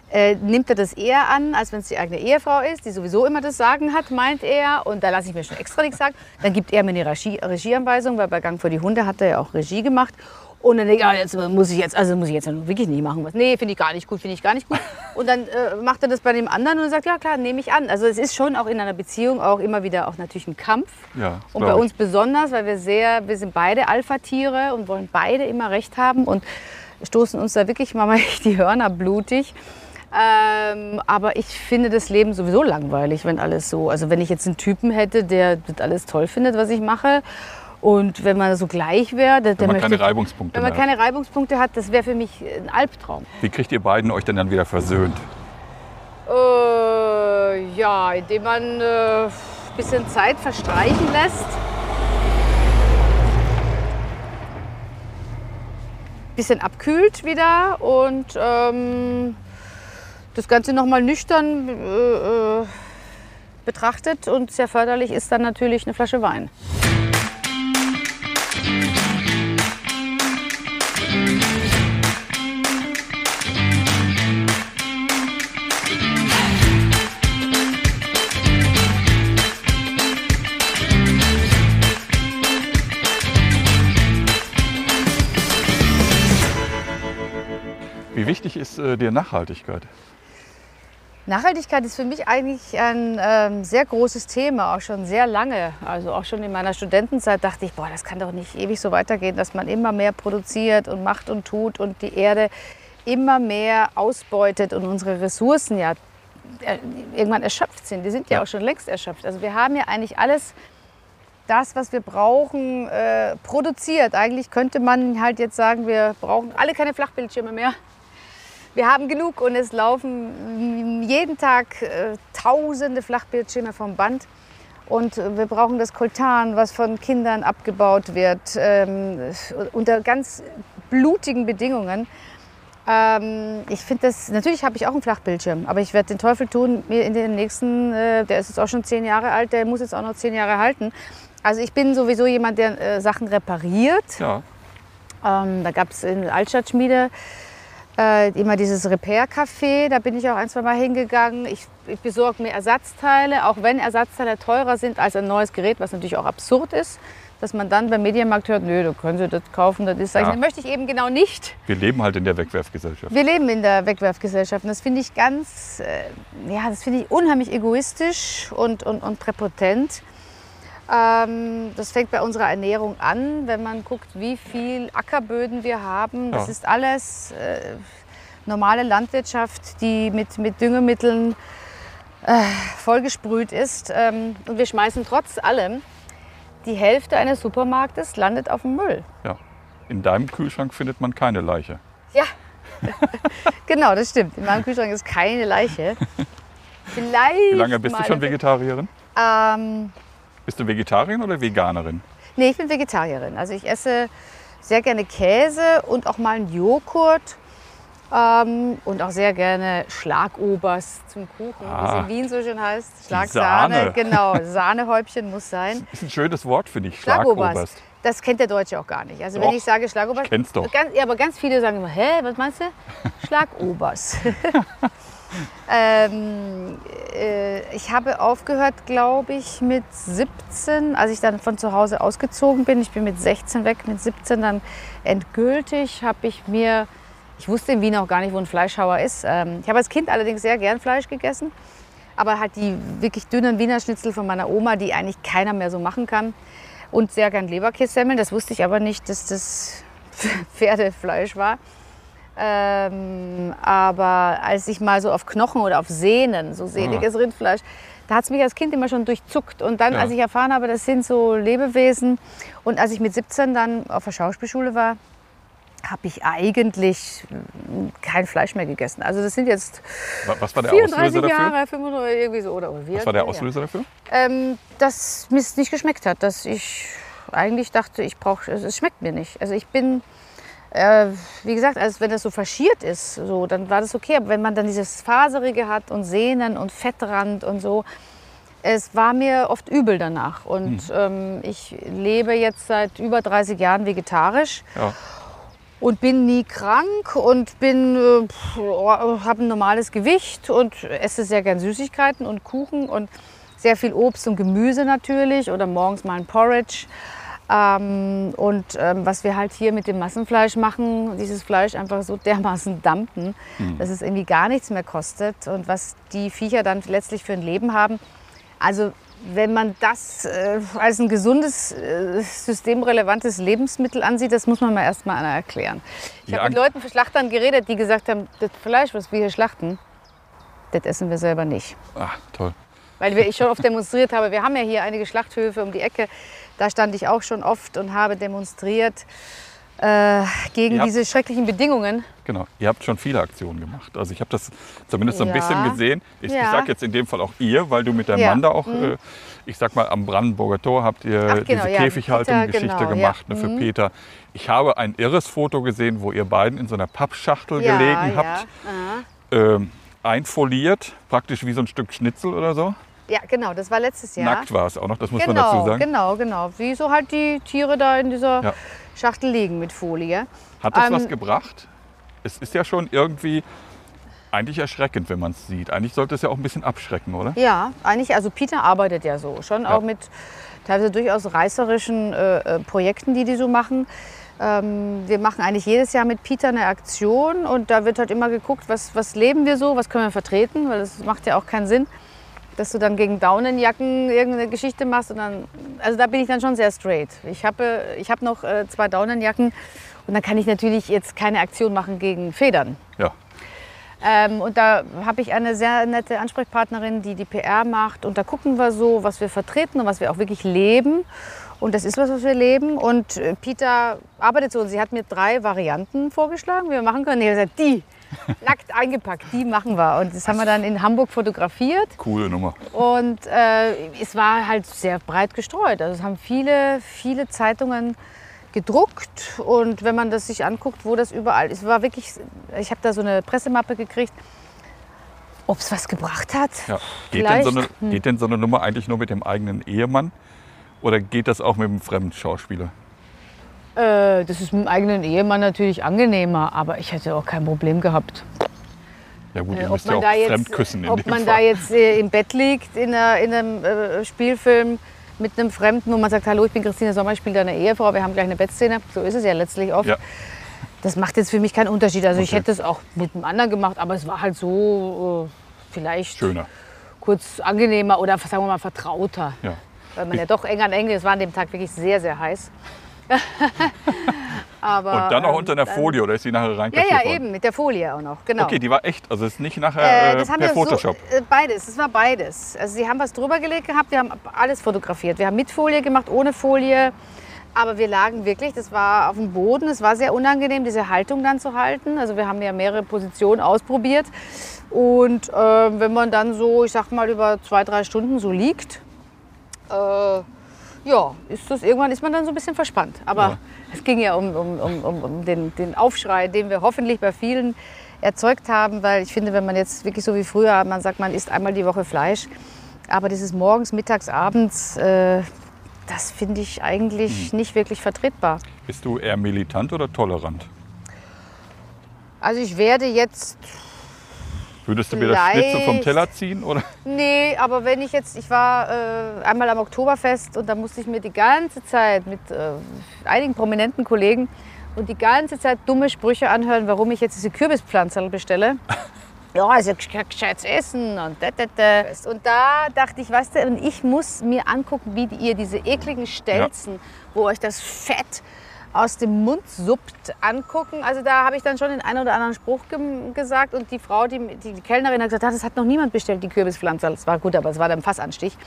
äh, nimmt er das eher an, als wenn es die eigene Ehefrau ist, die sowieso immer das Sagen hat, meint er. Und da lasse ich mir schon extra nichts sagen. Dann gibt er mir eine Regie, Regieanweisung, weil bei Gang für die Hunde hat er ja auch Regie gemacht. Und dann denke ich, ah, jetzt muss ich jetzt, also muss ich jetzt wirklich nicht machen. Was. Nee, finde ich gar nicht gut, finde ich gar nicht gut. Und dann äh, macht er das bei dem anderen und sagt, ja klar, nehme ich an. Also es ist schon auch in einer Beziehung auch immer wieder auch natürlich ein Kampf. Ja, und bei uns besonders, weil wir sehr, wir sind beide Alpha-Tiere und wollen beide immer Recht haben und stoßen uns da wirklich mal die Hörner blutig. Ähm, aber ich finde das Leben sowieso langweilig, wenn alles so. Also wenn ich jetzt einen Typen hätte, der das alles toll findet, was ich mache. Und wenn man so gleich wäre, wenn man möchte, keine Reibungspunkte Wenn man keine hat. Reibungspunkte hat, das wäre für mich ein Albtraum. Wie kriegt ihr beiden euch denn dann wieder versöhnt? Äh, ja, indem man ein äh, bisschen Zeit verstreichen lässt. Bisschen abkühlt wieder und ähm, das Ganze nochmal nüchtern äh, äh, betrachtet und sehr förderlich ist dann natürlich eine Flasche Wein. Ist äh, dir Nachhaltigkeit? Nachhaltigkeit ist für mich eigentlich ein ähm, sehr großes Thema, auch schon sehr lange. Also auch schon in meiner Studentenzeit dachte ich, boah, das kann doch nicht ewig so weitergehen, dass man immer mehr produziert und macht und tut und die Erde immer mehr ausbeutet und unsere Ressourcen ja äh, irgendwann erschöpft sind. Die sind ja, ja auch schon längst erschöpft. Also wir haben ja eigentlich alles das, was wir brauchen, äh, produziert. Eigentlich könnte man halt jetzt sagen, wir brauchen alle keine Flachbildschirme mehr wir haben genug und es laufen jeden Tag äh, tausende Flachbildschirme vom Band. Und wir brauchen das Koltan, was von Kindern abgebaut wird, ähm, unter ganz blutigen Bedingungen. Ähm, ich finde das, natürlich habe ich auch einen Flachbildschirm, aber ich werde den Teufel tun, mir in den nächsten, äh, der ist jetzt auch schon zehn Jahre alt, der muss jetzt auch noch zehn Jahre halten. Also ich bin sowieso jemand, der äh, Sachen repariert. Ja. Ähm, da gab es in Altstadtschmiede äh, immer dieses Repair-Café, da bin ich auch ein, zwei Mal hingegangen. Ich, ich besorge mir Ersatzteile, auch wenn Ersatzteile teurer sind als ein neues Gerät, was natürlich auch absurd ist dass man dann beim Medienmarkt hört, nö, da können Sie das kaufen, das ist ja. das möchte ich eben genau nicht. Wir leben halt in der Wegwerfgesellschaft. Wir leben in der Wegwerfgesellschaft und das finde ich ganz, äh, ja, das finde ich unheimlich egoistisch und, und, und präpotent. Ähm, das fängt bei unserer Ernährung an, wenn man guckt, wie viel Ackerböden wir haben. Das ja. ist alles äh, normale Landwirtschaft, die mit, mit Düngemitteln äh, vollgesprüht ist. Ähm, und wir schmeißen trotz allem die Hälfte eines Supermarktes landet auf dem Müll. Ja. In deinem Kühlschrank findet man keine Leiche. Ja, genau, das stimmt. In meinem Kühlschrank ist keine Leiche. Vielleicht. Wie lange bist du schon Vegetarierin? Ähm, bist du Vegetarierin oder Veganerin? Nee, ich bin Vegetarierin. Also ich esse sehr gerne Käse und auch mal einen Joghurt. Ähm, und auch sehr gerne Schlagobers zum Kuchen, ah, wie es in Wien so schön heißt. Schlagsahne, Sahne. genau. Sahnehäubchen muss sein. Das ist ein schönes Wort, finde ich. Schlagobers. Schlagobers. Das kennt der Deutsche auch gar nicht. Also doch, wenn ich sage Schlagobers, ich kenn's doch. Ganz, ja, aber ganz viele sagen immer, hä, was meinst du? Schlagobers. ähm, äh, ich habe aufgehört, glaube ich, mit 17, als ich dann von zu Hause ausgezogen bin. Ich bin mit 16 weg, mit 17 dann endgültig habe ich mir, ich wusste in Wien auch gar nicht, wo ein Fleischhauer ist. Ähm, ich habe als Kind allerdings sehr gern Fleisch gegessen, aber halt die wirklich dünnen Wiener Schnitzel von meiner Oma, die eigentlich keiner mehr so machen kann. Und sehr gern Leberkässemmeln, das wusste ich aber nicht, dass das Pferdefleisch war. Ähm, aber als ich mal so auf Knochen oder auf Sehnen, so sehniges ah. Rindfleisch, da hat es mich als Kind immer schon durchzuckt. Und dann, ja. als ich erfahren habe, das sind so Lebewesen, und als ich mit 17 dann auf der Schauspielschule war, habe ich eigentlich hm, kein Fleisch mehr gegessen. Also das sind jetzt Was war der 34 Auslöser Jahre, 35, irgendwie so. Oder, Was war der Auslöser dafür? Ähm, dass mir es nicht geschmeckt hat. Dass ich eigentlich dachte, ich brauche, es schmeckt mir nicht. Also ich bin äh, wie gesagt, als wenn das so faschiert ist, so, dann war das okay. Aber wenn man dann dieses Faserige hat und Sehnen und Fettrand und so, es war mir oft übel danach. Und hm. ähm, ich lebe jetzt seit über 30 Jahren vegetarisch. Ja. Und bin nie krank und bin, äh, habe ein normales Gewicht und esse sehr gern Süßigkeiten und Kuchen und sehr viel Obst und Gemüse natürlich oder morgens mal ein Porridge. Ähm, und ähm, was wir halt hier mit dem Massenfleisch machen, dieses Fleisch einfach so dermaßen dampen, mhm. dass es irgendwie gar nichts mehr kostet und was die Viecher dann letztlich für ein Leben haben. Also wenn man das äh, als ein gesundes, äh, systemrelevantes Lebensmittel ansieht, das muss man mal erst mal erklären. Ich ja. habe mit Leuten, Schlachtern geredet, die gesagt haben, das Fleisch, was wir hier schlachten, das essen wir selber nicht. Ach, toll. Weil ich schon oft demonstriert habe, wir haben ja hier einige Schlachthöfe um die Ecke, da stand ich auch schon oft und habe demonstriert äh, gegen diese schrecklichen Bedingungen. Genau, ihr habt schon viele Aktionen gemacht. Also ich habe das zumindest so ein ja. bisschen gesehen. Ich, ja. ich sage jetzt in dem Fall auch ihr, weil du mit deinem ja. Mann da auch, mhm. äh, ich sag mal, am Brandenburger Tor habt ihr Ach, genau, diese Käfighaltung-Geschichte genau, gemacht ne, für mhm. Peter. Ich habe ein irres Foto gesehen, wo ihr beiden in so einer Pappschachtel gelegen habt. Ähm, einfoliert, praktisch wie so ein Stück Schnitzel oder so. Ja, genau, das war letztes Jahr. Nackt war es auch noch, das muss genau, man dazu sagen. Genau, genau. Wie so halt die Tiere da in dieser ja. Schachtel liegen mit Folie. Hat das ähm, was gebracht? Es ist ja schon irgendwie eigentlich erschreckend, wenn man es sieht. Eigentlich sollte es ja auch ein bisschen abschrecken, oder? Ja, eigentlich. Also Peter arbeitet ja so. Schon ja. auch mit teilweise durchaus reißerischen äh, äh, Projekten, die die so machen. Ähm, wir machen eigentlich jedes Jahr mit Peter eine Aktion und da wird halt immer geguckt, was, was leben wir so, was können wir vertreten, weil das macht ja auch keinen Sinn dass du dann gegen Daunenjacken irgendeine Geschichte machst. Und dann, also da bin ich dann schon sehr straight. Ich habe ich hab noch äh, zwei Daunenjacken und dann kann ich natürlich jetzt keine Aktion machen gegen Federn. Ja. Ähm, und da habe ich eine sehr nette Ansprechpartnerin, die die PR macht. Und da gucken wir so, was wir vertreten und was wir auch wirklich leben. Und das ist was, was wir leben. Und äh, Peter arbeitet so und sie hat mir drei Varianten vorgeschlagen, wie wir machen können. Ich habe gesagt, die, nackt eingepackt, die machen wir. Und das haben wir dann in Hamburg fotografiert. Coole Nummer. Und äh, es war halt sehr breit gestreut. Also es haben viele, viele Zeitungen gedruckt. Und wenn man das sich anguckt, wo das überall ist, war wirklich, ich habe da so eine Pressemappe gekriegt. Ob es was gebracht hat? Ja. Geht, denn so eine, hm. geht denn so eine Nummer eigentlich nur mit dem eigenen Ehemann? Oder geht das auch mit einem fremden Schauspieler? Äh, das ist mit dem eigenen Ehemann natürlich angenehmer, aber ich hätte auch kein Problem gehabt. Ja gut, äh, ihr müsst ja auch fremd küssen Ob man Fall. da jetzt äh, im Bett liegt in, einer, in einem äh, Spielfilm mit einem Fremden, wo man sagt, hallo, ich bin Christine Sommer, ich spiele deine Ehefrau, wir haben gleich eine Bettszene. So ist es ja letztlich oft. Ja. Das macht jetzt für mich keinen Unterschied. Also okay. ich hätte es auch mit einem anderen gemacht, aber es war halt so äh, vielleicht Schöner. kurz angenehmer oder sagen wir mal vertrauter. Ja. Weil man ja doch eng an eng, es war an dem Tag wirklich sehr, sehr heiß. Aber, und dann auch unter einer Folie oder ist die nachher rein? Ja, ja, eben mit der Folie auch noch. Genau. Okay, die war echt. Also ist nicht nachher äh, das per Photoshop. So, äh, beides. Es war beides. Also sie haben was drüber gelegt gehabt. Wir haben alles fotografiert. Wir haben mit Folie gemacht, ohne Folie. Aber wir lagen wirklich, das war auf dem Boden. Es war sehr unangenehm, diese Haltung dann zu halten. Also wir haben ja mehrere Positionen ausprobiert. Und äh, wenn man dann so, ich sag mal, über zwei, drei Stunden so liegt, äh, ja, ist das, irgendwann ist man dann so ein bisschen verspannt. Aber ja. es ging ja um, um, um, um den, den Aufschrei, den wir hoffentlich bei vielen erzeugt haben, weil ich finde, wenn man jetzt wirklich so wie früher, man sagt, man isst einmal die Woche Fleisch, aber dieses morgens, mittags, abends, äh, das finde ich eigentlich hm. nicht wirklich vertretbar. Bist du eher militant oder tolerant? Also ich werde jetzt Würdest du mir das Schnitzel vom Teller ziehen? Oder? Nee, aber wenn ich jetzt, ich war äh, einmal am Oktoberfest und da musste ich mir die ganze Zeit mit äh, einigen prominenten Kollegen und die ganze Zeit dumme Sprüche anhören, warum ich jetzt diese Kürbispflanzerl bestelle. ja, also gescheites Essen und da, da, da. Und da dachte ich, weißt du, und ich muss mir angucken, wie ihr diese ekligen Stelzen, ja. wo euch das Fett aus dem Mund suppt, angucken. Also da habe ich dann schon den einen oder anderen Spruch ge gesagt und die Frau, die, die, die Kellnerin hat gesagt, das hat noch niemand bestellt, die Kürbispflanze. Das war gut, aber es war dann Fassanstich.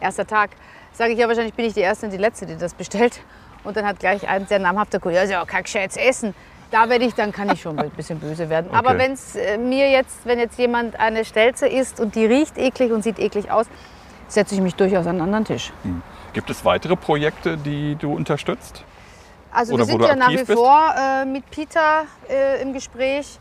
Erster Tag. Sage ich ja, wahrscheinlich bin ich die Erste und die Letzte, die das bestellt. Und dann hat gleich ein sehr namhafter Kollege, ja, kein gescheites Essen. Da werde ich, dann kann ich schon ein bisschen böse werden. Okay. Aber wenn's äh, mir jetzt, wenn jetzt jemand eine Stelze isst und die riecht eklig und sieht eklig aus, setze ich mich durchaus an einen anderen Tisch. Hm. Gibt es weitere Projekte, die du unterstützt? Also Oder wir sind ja nach wie bist? vor äh, mit Peter äh, im Gespräch.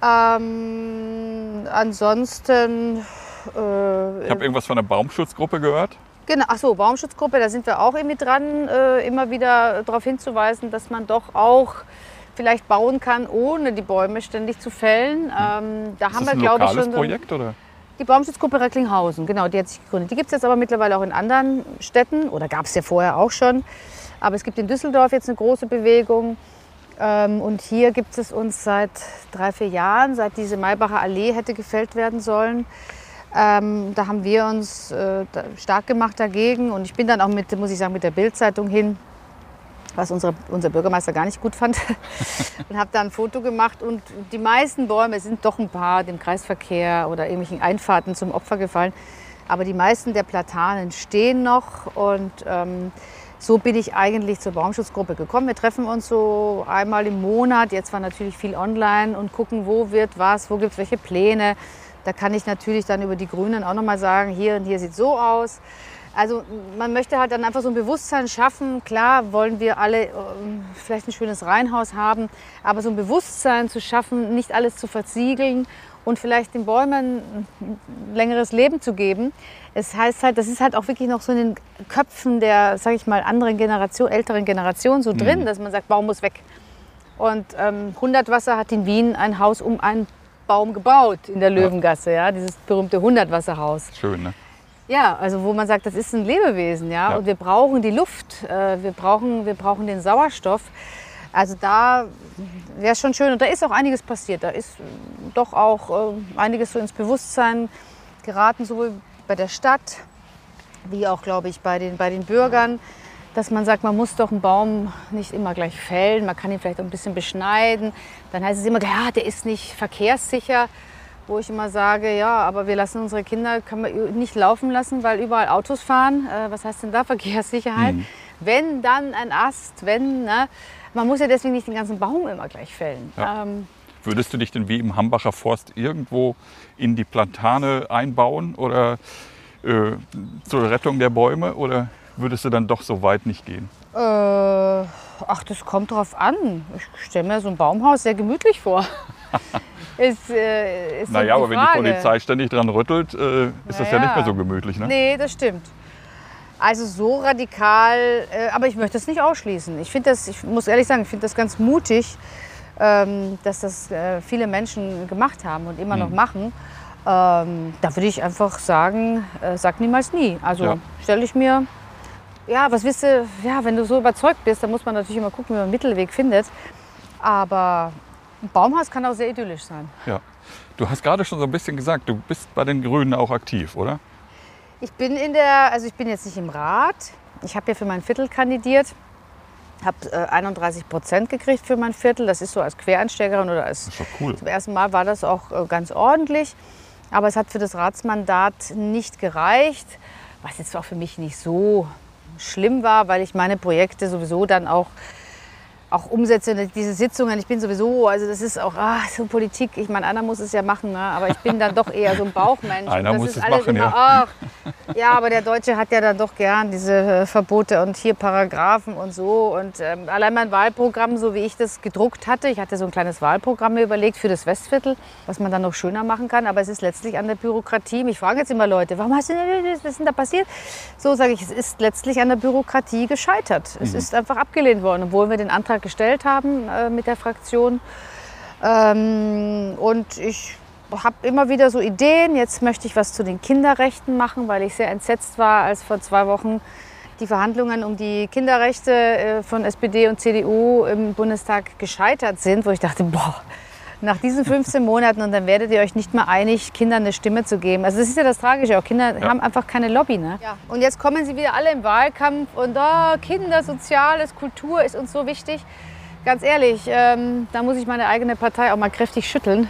Ähm, ansonsten. Äh, ich habe irgendwas von der Baumschutzgruppe gehört. Genau, ach so, Baumschutzgruppe, da sind wir auch irgendwie dran, äh, immer wieder darauf hinzuweisen, dass man doch auch vielleicht bauen kann, ohne die Bäume ständig zu fällen. Ähm, da Ist haben das wir, glaube ich, schon. ein Projekt oder? Die Baumschutzgruppe Recklinghausen, genau, die hat sich gegründet. Die gibt es jetzt aber mittlerweile auch in anderen Städten oder gab es ja vorher auch schon. Aber es gibt in Düsseldorf jetzt eine große Bewegung. Ähm, und hier gibt es uns seit drei, vier Jahren, seit diese Maybacher Allee hätte gefällt werden sollen. Ähm, da haben wir uns äh, stark gemacht dagegen. Und ich bin dann auch mit, muss ich sagen, mit der Bildzeitung hin, was unsere, unser Bürgermeister gar nicht gut fand. und habe da ein Foto gemacht. Und die meisten Bäume sind doch ein paar dem Kreisverkehr oder irgendwelchen Einfahrten zum Opfer gefallen. Aber die meisten der Platanen stehen noch. Und ähm, so bin ich eigentlich zur Baumschutzgruppe gekommen. Wir treffen uns so einmal im Monat. Jetzt war natürlich viel online und gucken, wo wird was, wo gibt es welche Pläne. Da kann ich natürlich dann über die Grünen auch nochmal sagen, hier und hier sieht so aus. Also man möchte halt dann einfach so ein Bewusstsein schaffen. Klar wollen wir alle äh, vielleicht ein schönes Reihenhaus haben, aber so ein Bewusstsein zu schaffen, nicht alles zu versiegeln und vielleicht den Bäumen ein längeres Leben zu geben. Es heißt halt, das ist halt auch wirklich noch so in den Köpfen der, sage ich mal, anderen Generation, älteren Generation so drin, mhm. dass man sagt, Baum muss weg. Und ähm, 100 Wasser hat in Wien ein Haus um einen Baum gebaut in der Löwengasse, ja, dieses berühmte 100 Wasserhaus. Schön, ne? Ja, also wo man sagt, das ist ein Lebewesen, ja, ja. und wir brauchen die Luft, äh, wir, brauchen, wir brauchen den Sauerstoff. Also da wäre es schon schön und da ist auch einiges passiert. Da ist doch auch äh, einiges so ins Bewusstsein geraten, sowohl bei der Stadt wie auch, glaube ich, bei den, bei den Bürgern, dass man sagt, man muss doch einen Baum nicht immer gleich fällen, man kann ihn vielleicht ein bisschen beschneiden. Dann heißt es immer, ja, der ist nicht verkehrssicher. Wo ich immer sage, ja, aber wir lassen unsere Kinder kann man nicht laufen lassen, weil überall Autos fahren. Äh, was heißt denn da Verkehrssicherheit? Mhm. Wenn dann ein Ast, wenn, ne? Man muss ja deswegen nicht den ganzen Baum immer gleich fällen. Ja. Ähm, Würdest du dich denn wie im Hambacher Forst irgendwo in die Plantane einbauen oder äh, zur Rettung der Bäume oder würdest du dann doch so weit nicht gehen? Äh, ach, das kommt drauf an. Ich stelle mir so ein Baumhaus sehr gemütlich vor. ist, äh, ist naja, aber wenn die Polizei ständig dran rüttelt, äh, ist naja. das ja nicht mehr so gemütlich. Ne? Nee, das stimmt. Also so radikal, äh, aber ich möchte es nicht ausschließen. Ich finde das, ich muss ehrlich sagen, ich finde das ganz mutig, ähm, dass das äh, viele Menschen gemacht haben und immer mhm. noch machen. Ähm, da würde ich einfach sagen, äh, sag niemals nie. Also ja. stelle ich mir, ja, was wisst du, ja, wenn du so überzeugt bist, dann muss man natürlich immer gucken, wie man einen Mittelweg findet. Aber ein Baumhaus kann auch sehr idyllisch sein. Ja. Du hast gerade schon so ein bisschen gesagt, du bist bei den Grünen auch aktiv, oder? Ich bin in der, also ich bin jetzt nicht im Rat. Ich habe ja für mein Viertel kandidiert habe äh, 31 Prozent gekriegt für mein Viertel. Das ist so als Quereinsteigerin oder als cool. zum ersten Mal war das auch äh, ganz ordentlich. Aber es hat für das Ratsmandat nicht gereicht, was jetzt auch für mich nicht so schlimm war, weil ich meine Projekte sowieso dann auch auch umsetze, diese Sitzungen, ich bin sowieso, also das ist auch ah, so Politik, ich meine, einer muss es ja machen, ne? aber ich bin dann doch eher so ein Bauchmensch. Einer muss es machen, immer, ja. Ach, ja, aber der Deutsche hat ja dann doch gern diese äh, Verbote und hier Paragraphen und so. Und ähm, allein mein Wahlprogramm, so wie ich das gedruckt hatte, ich hatte so ein kleines Wahlprogramm mir überlegt für das Westviertel, was man dann noch schöner machen kann, aber es ist letztlich an der Bürokratie. Mich fragen jetzt immer Leute, warum hast du denn, was ist denn da passiert? So sage ich, es ist letztlich an der Bürokratie gescheitert. Es mhm. ist einfach abgelehnt worden, obwohl wir den Antrag gestellt haben äh, mit der Fraktion. Ähm, und ich habe immer wieder so Ideen. Jetzt möchte ich was zu den Kinderrechten machen, weil ich sehr entsetzt war, als vor zwei Wochen die Verhandlungen um die Kinderrechte äh, von SPD und CDU im Bundestag gescheitert sind, wo ich dachte, boah, nach diesen 15 Monaten und dann werdet ihr euch nicht mal einig, Kindern eine Stimme zu geben. Also das ist ja das Tragische, auch Kinder ja. haben einfach keine Lobby. Ne? Ja. Und jetzt kommen sie wieder alle im Wahlkampf und oh, Kinder, Soziales, Kultur ist uns so wichtig. Ganz ehrlich, ähm, da muss ich meine eigene Partei auch mal kräftig schütteln.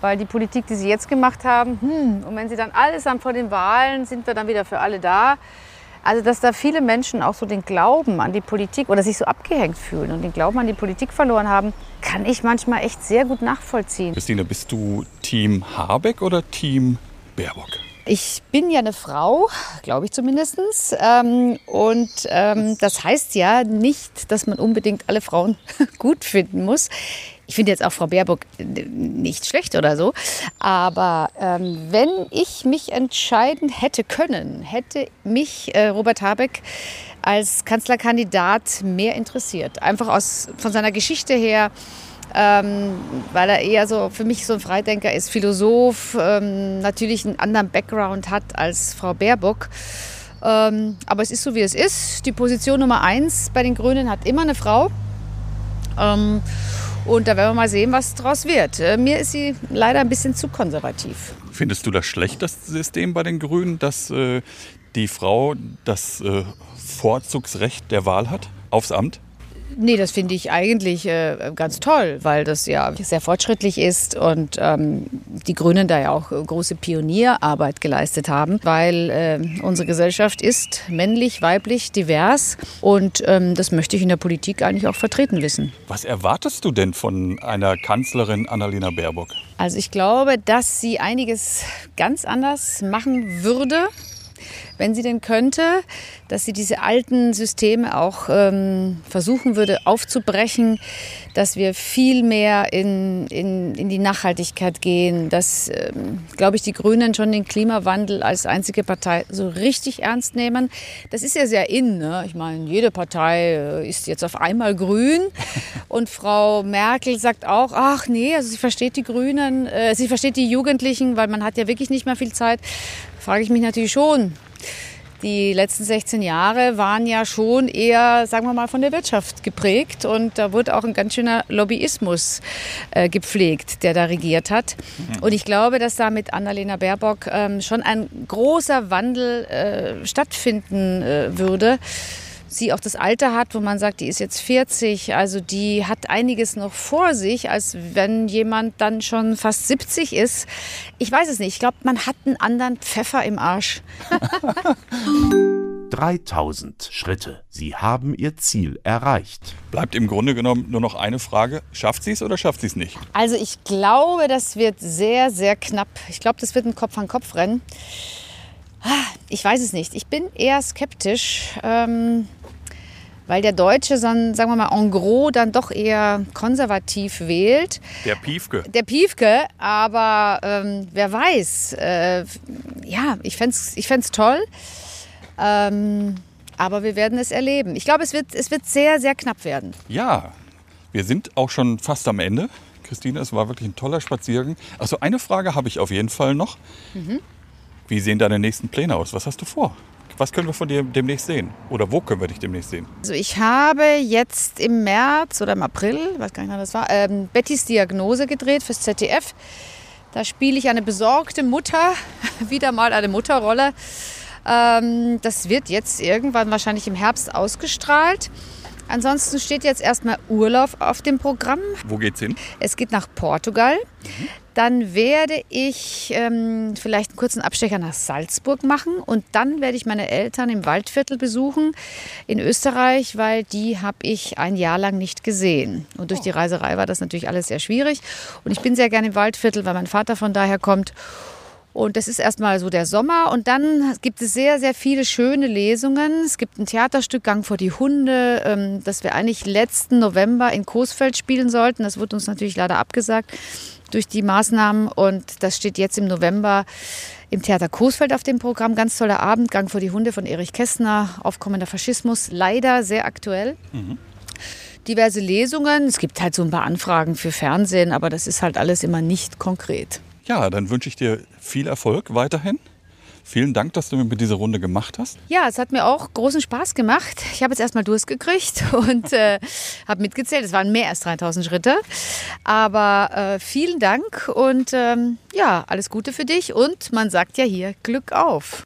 Weil die Politik, die sie jetzt gemacht haben, hm, und wenn sie dann alles haben vor den Wahlen, sind wir dann wieder für alle da. Also, dass da viele Menschen auch so den Glauben an die Politik oder sich so abgehängt fühlen und den Glauben an die Politik verloren haben, kann ich manchmal echt sehr gut nachvollziehen. Christine, bist du Team Habeck oder Team Baerbock? Ich bin ja eine Frau, glaube ich zumindest. Ähm, und ähm, das heißt ja nicht, dass man unbedingt alle Frauen gut finden muss. Ich finde jetzt auch Frau Baerbock äh, nicht schlecht oder so. Aber ähm, wenn ich mich entscheiden hätte können, hätte mich äh, Robert Habeck als Kanzlerkandidat mehr interessiert. Einfach aus, von seiner Geschichte her ähm, weil er eher so für mich so ein Freidenker ist, Philosoph, ähm, natürlich einen anderen Background hat als Frau Baerbock. Ähm, aber es ist so, wie es ist. Die Position Nummer eins bei den Grünen hat immer eine Frau. Und da werden wir mal sehen, was daraus wird. Äh, mir ist sie leider ein bisschen zu konservativ. Findest du das schlecht, das System bei den Grünen, dass äh, die Frau das äh, Vorzugsrecht der Wahl hat aufs Amt? Nee, das finde ich eigentlich äh, ganz toll, weil das ja sehr fortschrittlich ist und ähm, die Grünen da ja auch große Pionierarbeit geleistet haben, weil äh, unsere Gesellschaft ist männlich, weiblich, divers und ähm, das möchte ich in der Politik eigentlich auch vertreten wissen. Was erwartest du denn von einer Kanzlerin Annalena Baerbock? Also ich glaube, dass sie einiges ganz anders machen würde wenn sie denn könnte, dass sie diese alten Systeme auch ähm, versuchen würde aufzubrechen, dass wir viel mehr in, in, in die Nachhaltigkeit gehen, dass, ähm, glaube ich, die Grünen schon den Klimawandel als einzige Partei so richtig ernst nehmen. Das ist ja sehr in. Ne? Ich meine, jede Partei äh, ist jetzt auf einmal grün und Frau Merkel sagt auch, ach nee, also sie versteht die Grünen, äh, sie versteht die Jugendlichen, weil man hat ja wirklich nicht mehr viel Zeit. Frage ich mich natürlich schon, die letzten 16 Jahre waren ja schon eher, sagen wir mal, von der Wirtschaft geprägt. Und da wurde auch ein ganz schöner Lobbyismus äh, gepflegt, der da regiert hat. Mhm. Und ich glaube, dass da mit Annalena Baerbock ähm, schon ein großer Wandel äh, stattfinden äh, würde sie auch das Alter hat, wo man sagt, die ist jetzt 40, also die hat einiges noch vor sich, als wenn jemand dann schon fast 70 ist. Ich weiß es nicht. Ich glaube, man hat einen anderen Pfeffer im Arsch. 3000 Schritte. Sie haben ihr Ziel erreicht. Bleibt im Grunde genommen nur noch eine Frage. Schafft sie es oder schafft sie es nicht? Also ich glaube, das wird sehr, sehr knapp. Ich glaube, das wird ein Kopf-an-Kopf-Rennen. Ah, ich weiß es nicht. Ich bin eher skeptisch. Ähm, weil der Deutsche, sagen wir mal, en gros dann doch eher konservativ wählt. Der Piefke. Der Piefke, aber ähm, wer weiß. Äh, ja, ich fände es ich fänd's toll. Ähm, aber wir werden es erleben. Ich glaube, es wird, es wird sehr, sehr knapp werden. Ja, wir sind auch schon fast am Ende. Christine, es war wirklich ein toller Spaziergang. Also eine Frage habe ich auf jeden Fall noch. Mhm. Wie sehen deine nächsten Pläne aus? Was hast du vor? Was können wir von dir demnächst sehen? Oder wo können wir dich demnächst sehen? Also ich habe jetzt im März oder im April, weiß gar nicht, wann das war, ähm, Bettys Diagnose gedreht fürs ZDF. Da spiele ich eine besorgte Mutter, wieder mal eine Mutterrolle. Ähm, das wird jetzt irgendwann wahrscheinlich im Herbst ausgestrahlt. Ansonsten steht jetzt erstmal Urlaub auf dem Programm. Wo geht's hin? Es geht nach Portugal. Mhm. Dann werde ich ähm, vielleicht einen kurzen Abstecher nach Salzburg machen und dann werde ich meine Eltern im Waldviertel besuchen in Österreich, weil die habe ich ein Jahr lang nicht gesehen. Und durch die oh. Reiserei war das natürlich alles sehr schwierig. Und ich bin sehr gerne im Waldviertel, weil mein Vater von daher kommt. Und das ist erstmal so der Sommer. Und dann gibt es sehr, sehr viele schöne Lesungen. Es gibt ein Theaterstück Gang vor die Hunde, ähm, das wir eigentlich letzten November in Coesfeld spielen sollten. Das wurde uns natürlich leider abgesagt durch die Maßnahmen. Und das steht jetzt im November im Theater Coesfeld auf dem Programm. Ganz toller Abend, Gang vor die Hunde von Erich Kästner, aufkommender Faschismus, leider sehr aktuell. Mhm. Diverse Lesungen. Es gibt halt so ein paar Anfragen für Fernsehen, aber das ist halt alles immer nicht konkret. Ja, dann wünsche ich dir viel Erfolg weiterhin. Vielen Dank, dass du mir diese Runde gemacht hast. Ja, es hat mir auch großen Spaß gemacht. Ich habe jetzt erstmal Durst gekriegt und äh, habe mitgezählt. Es waren mehr als 3000 Schritte. Aber äh, vielen Dank und ähm, ja, alles Gute für dich. Und man sagt ja hier Glück auf.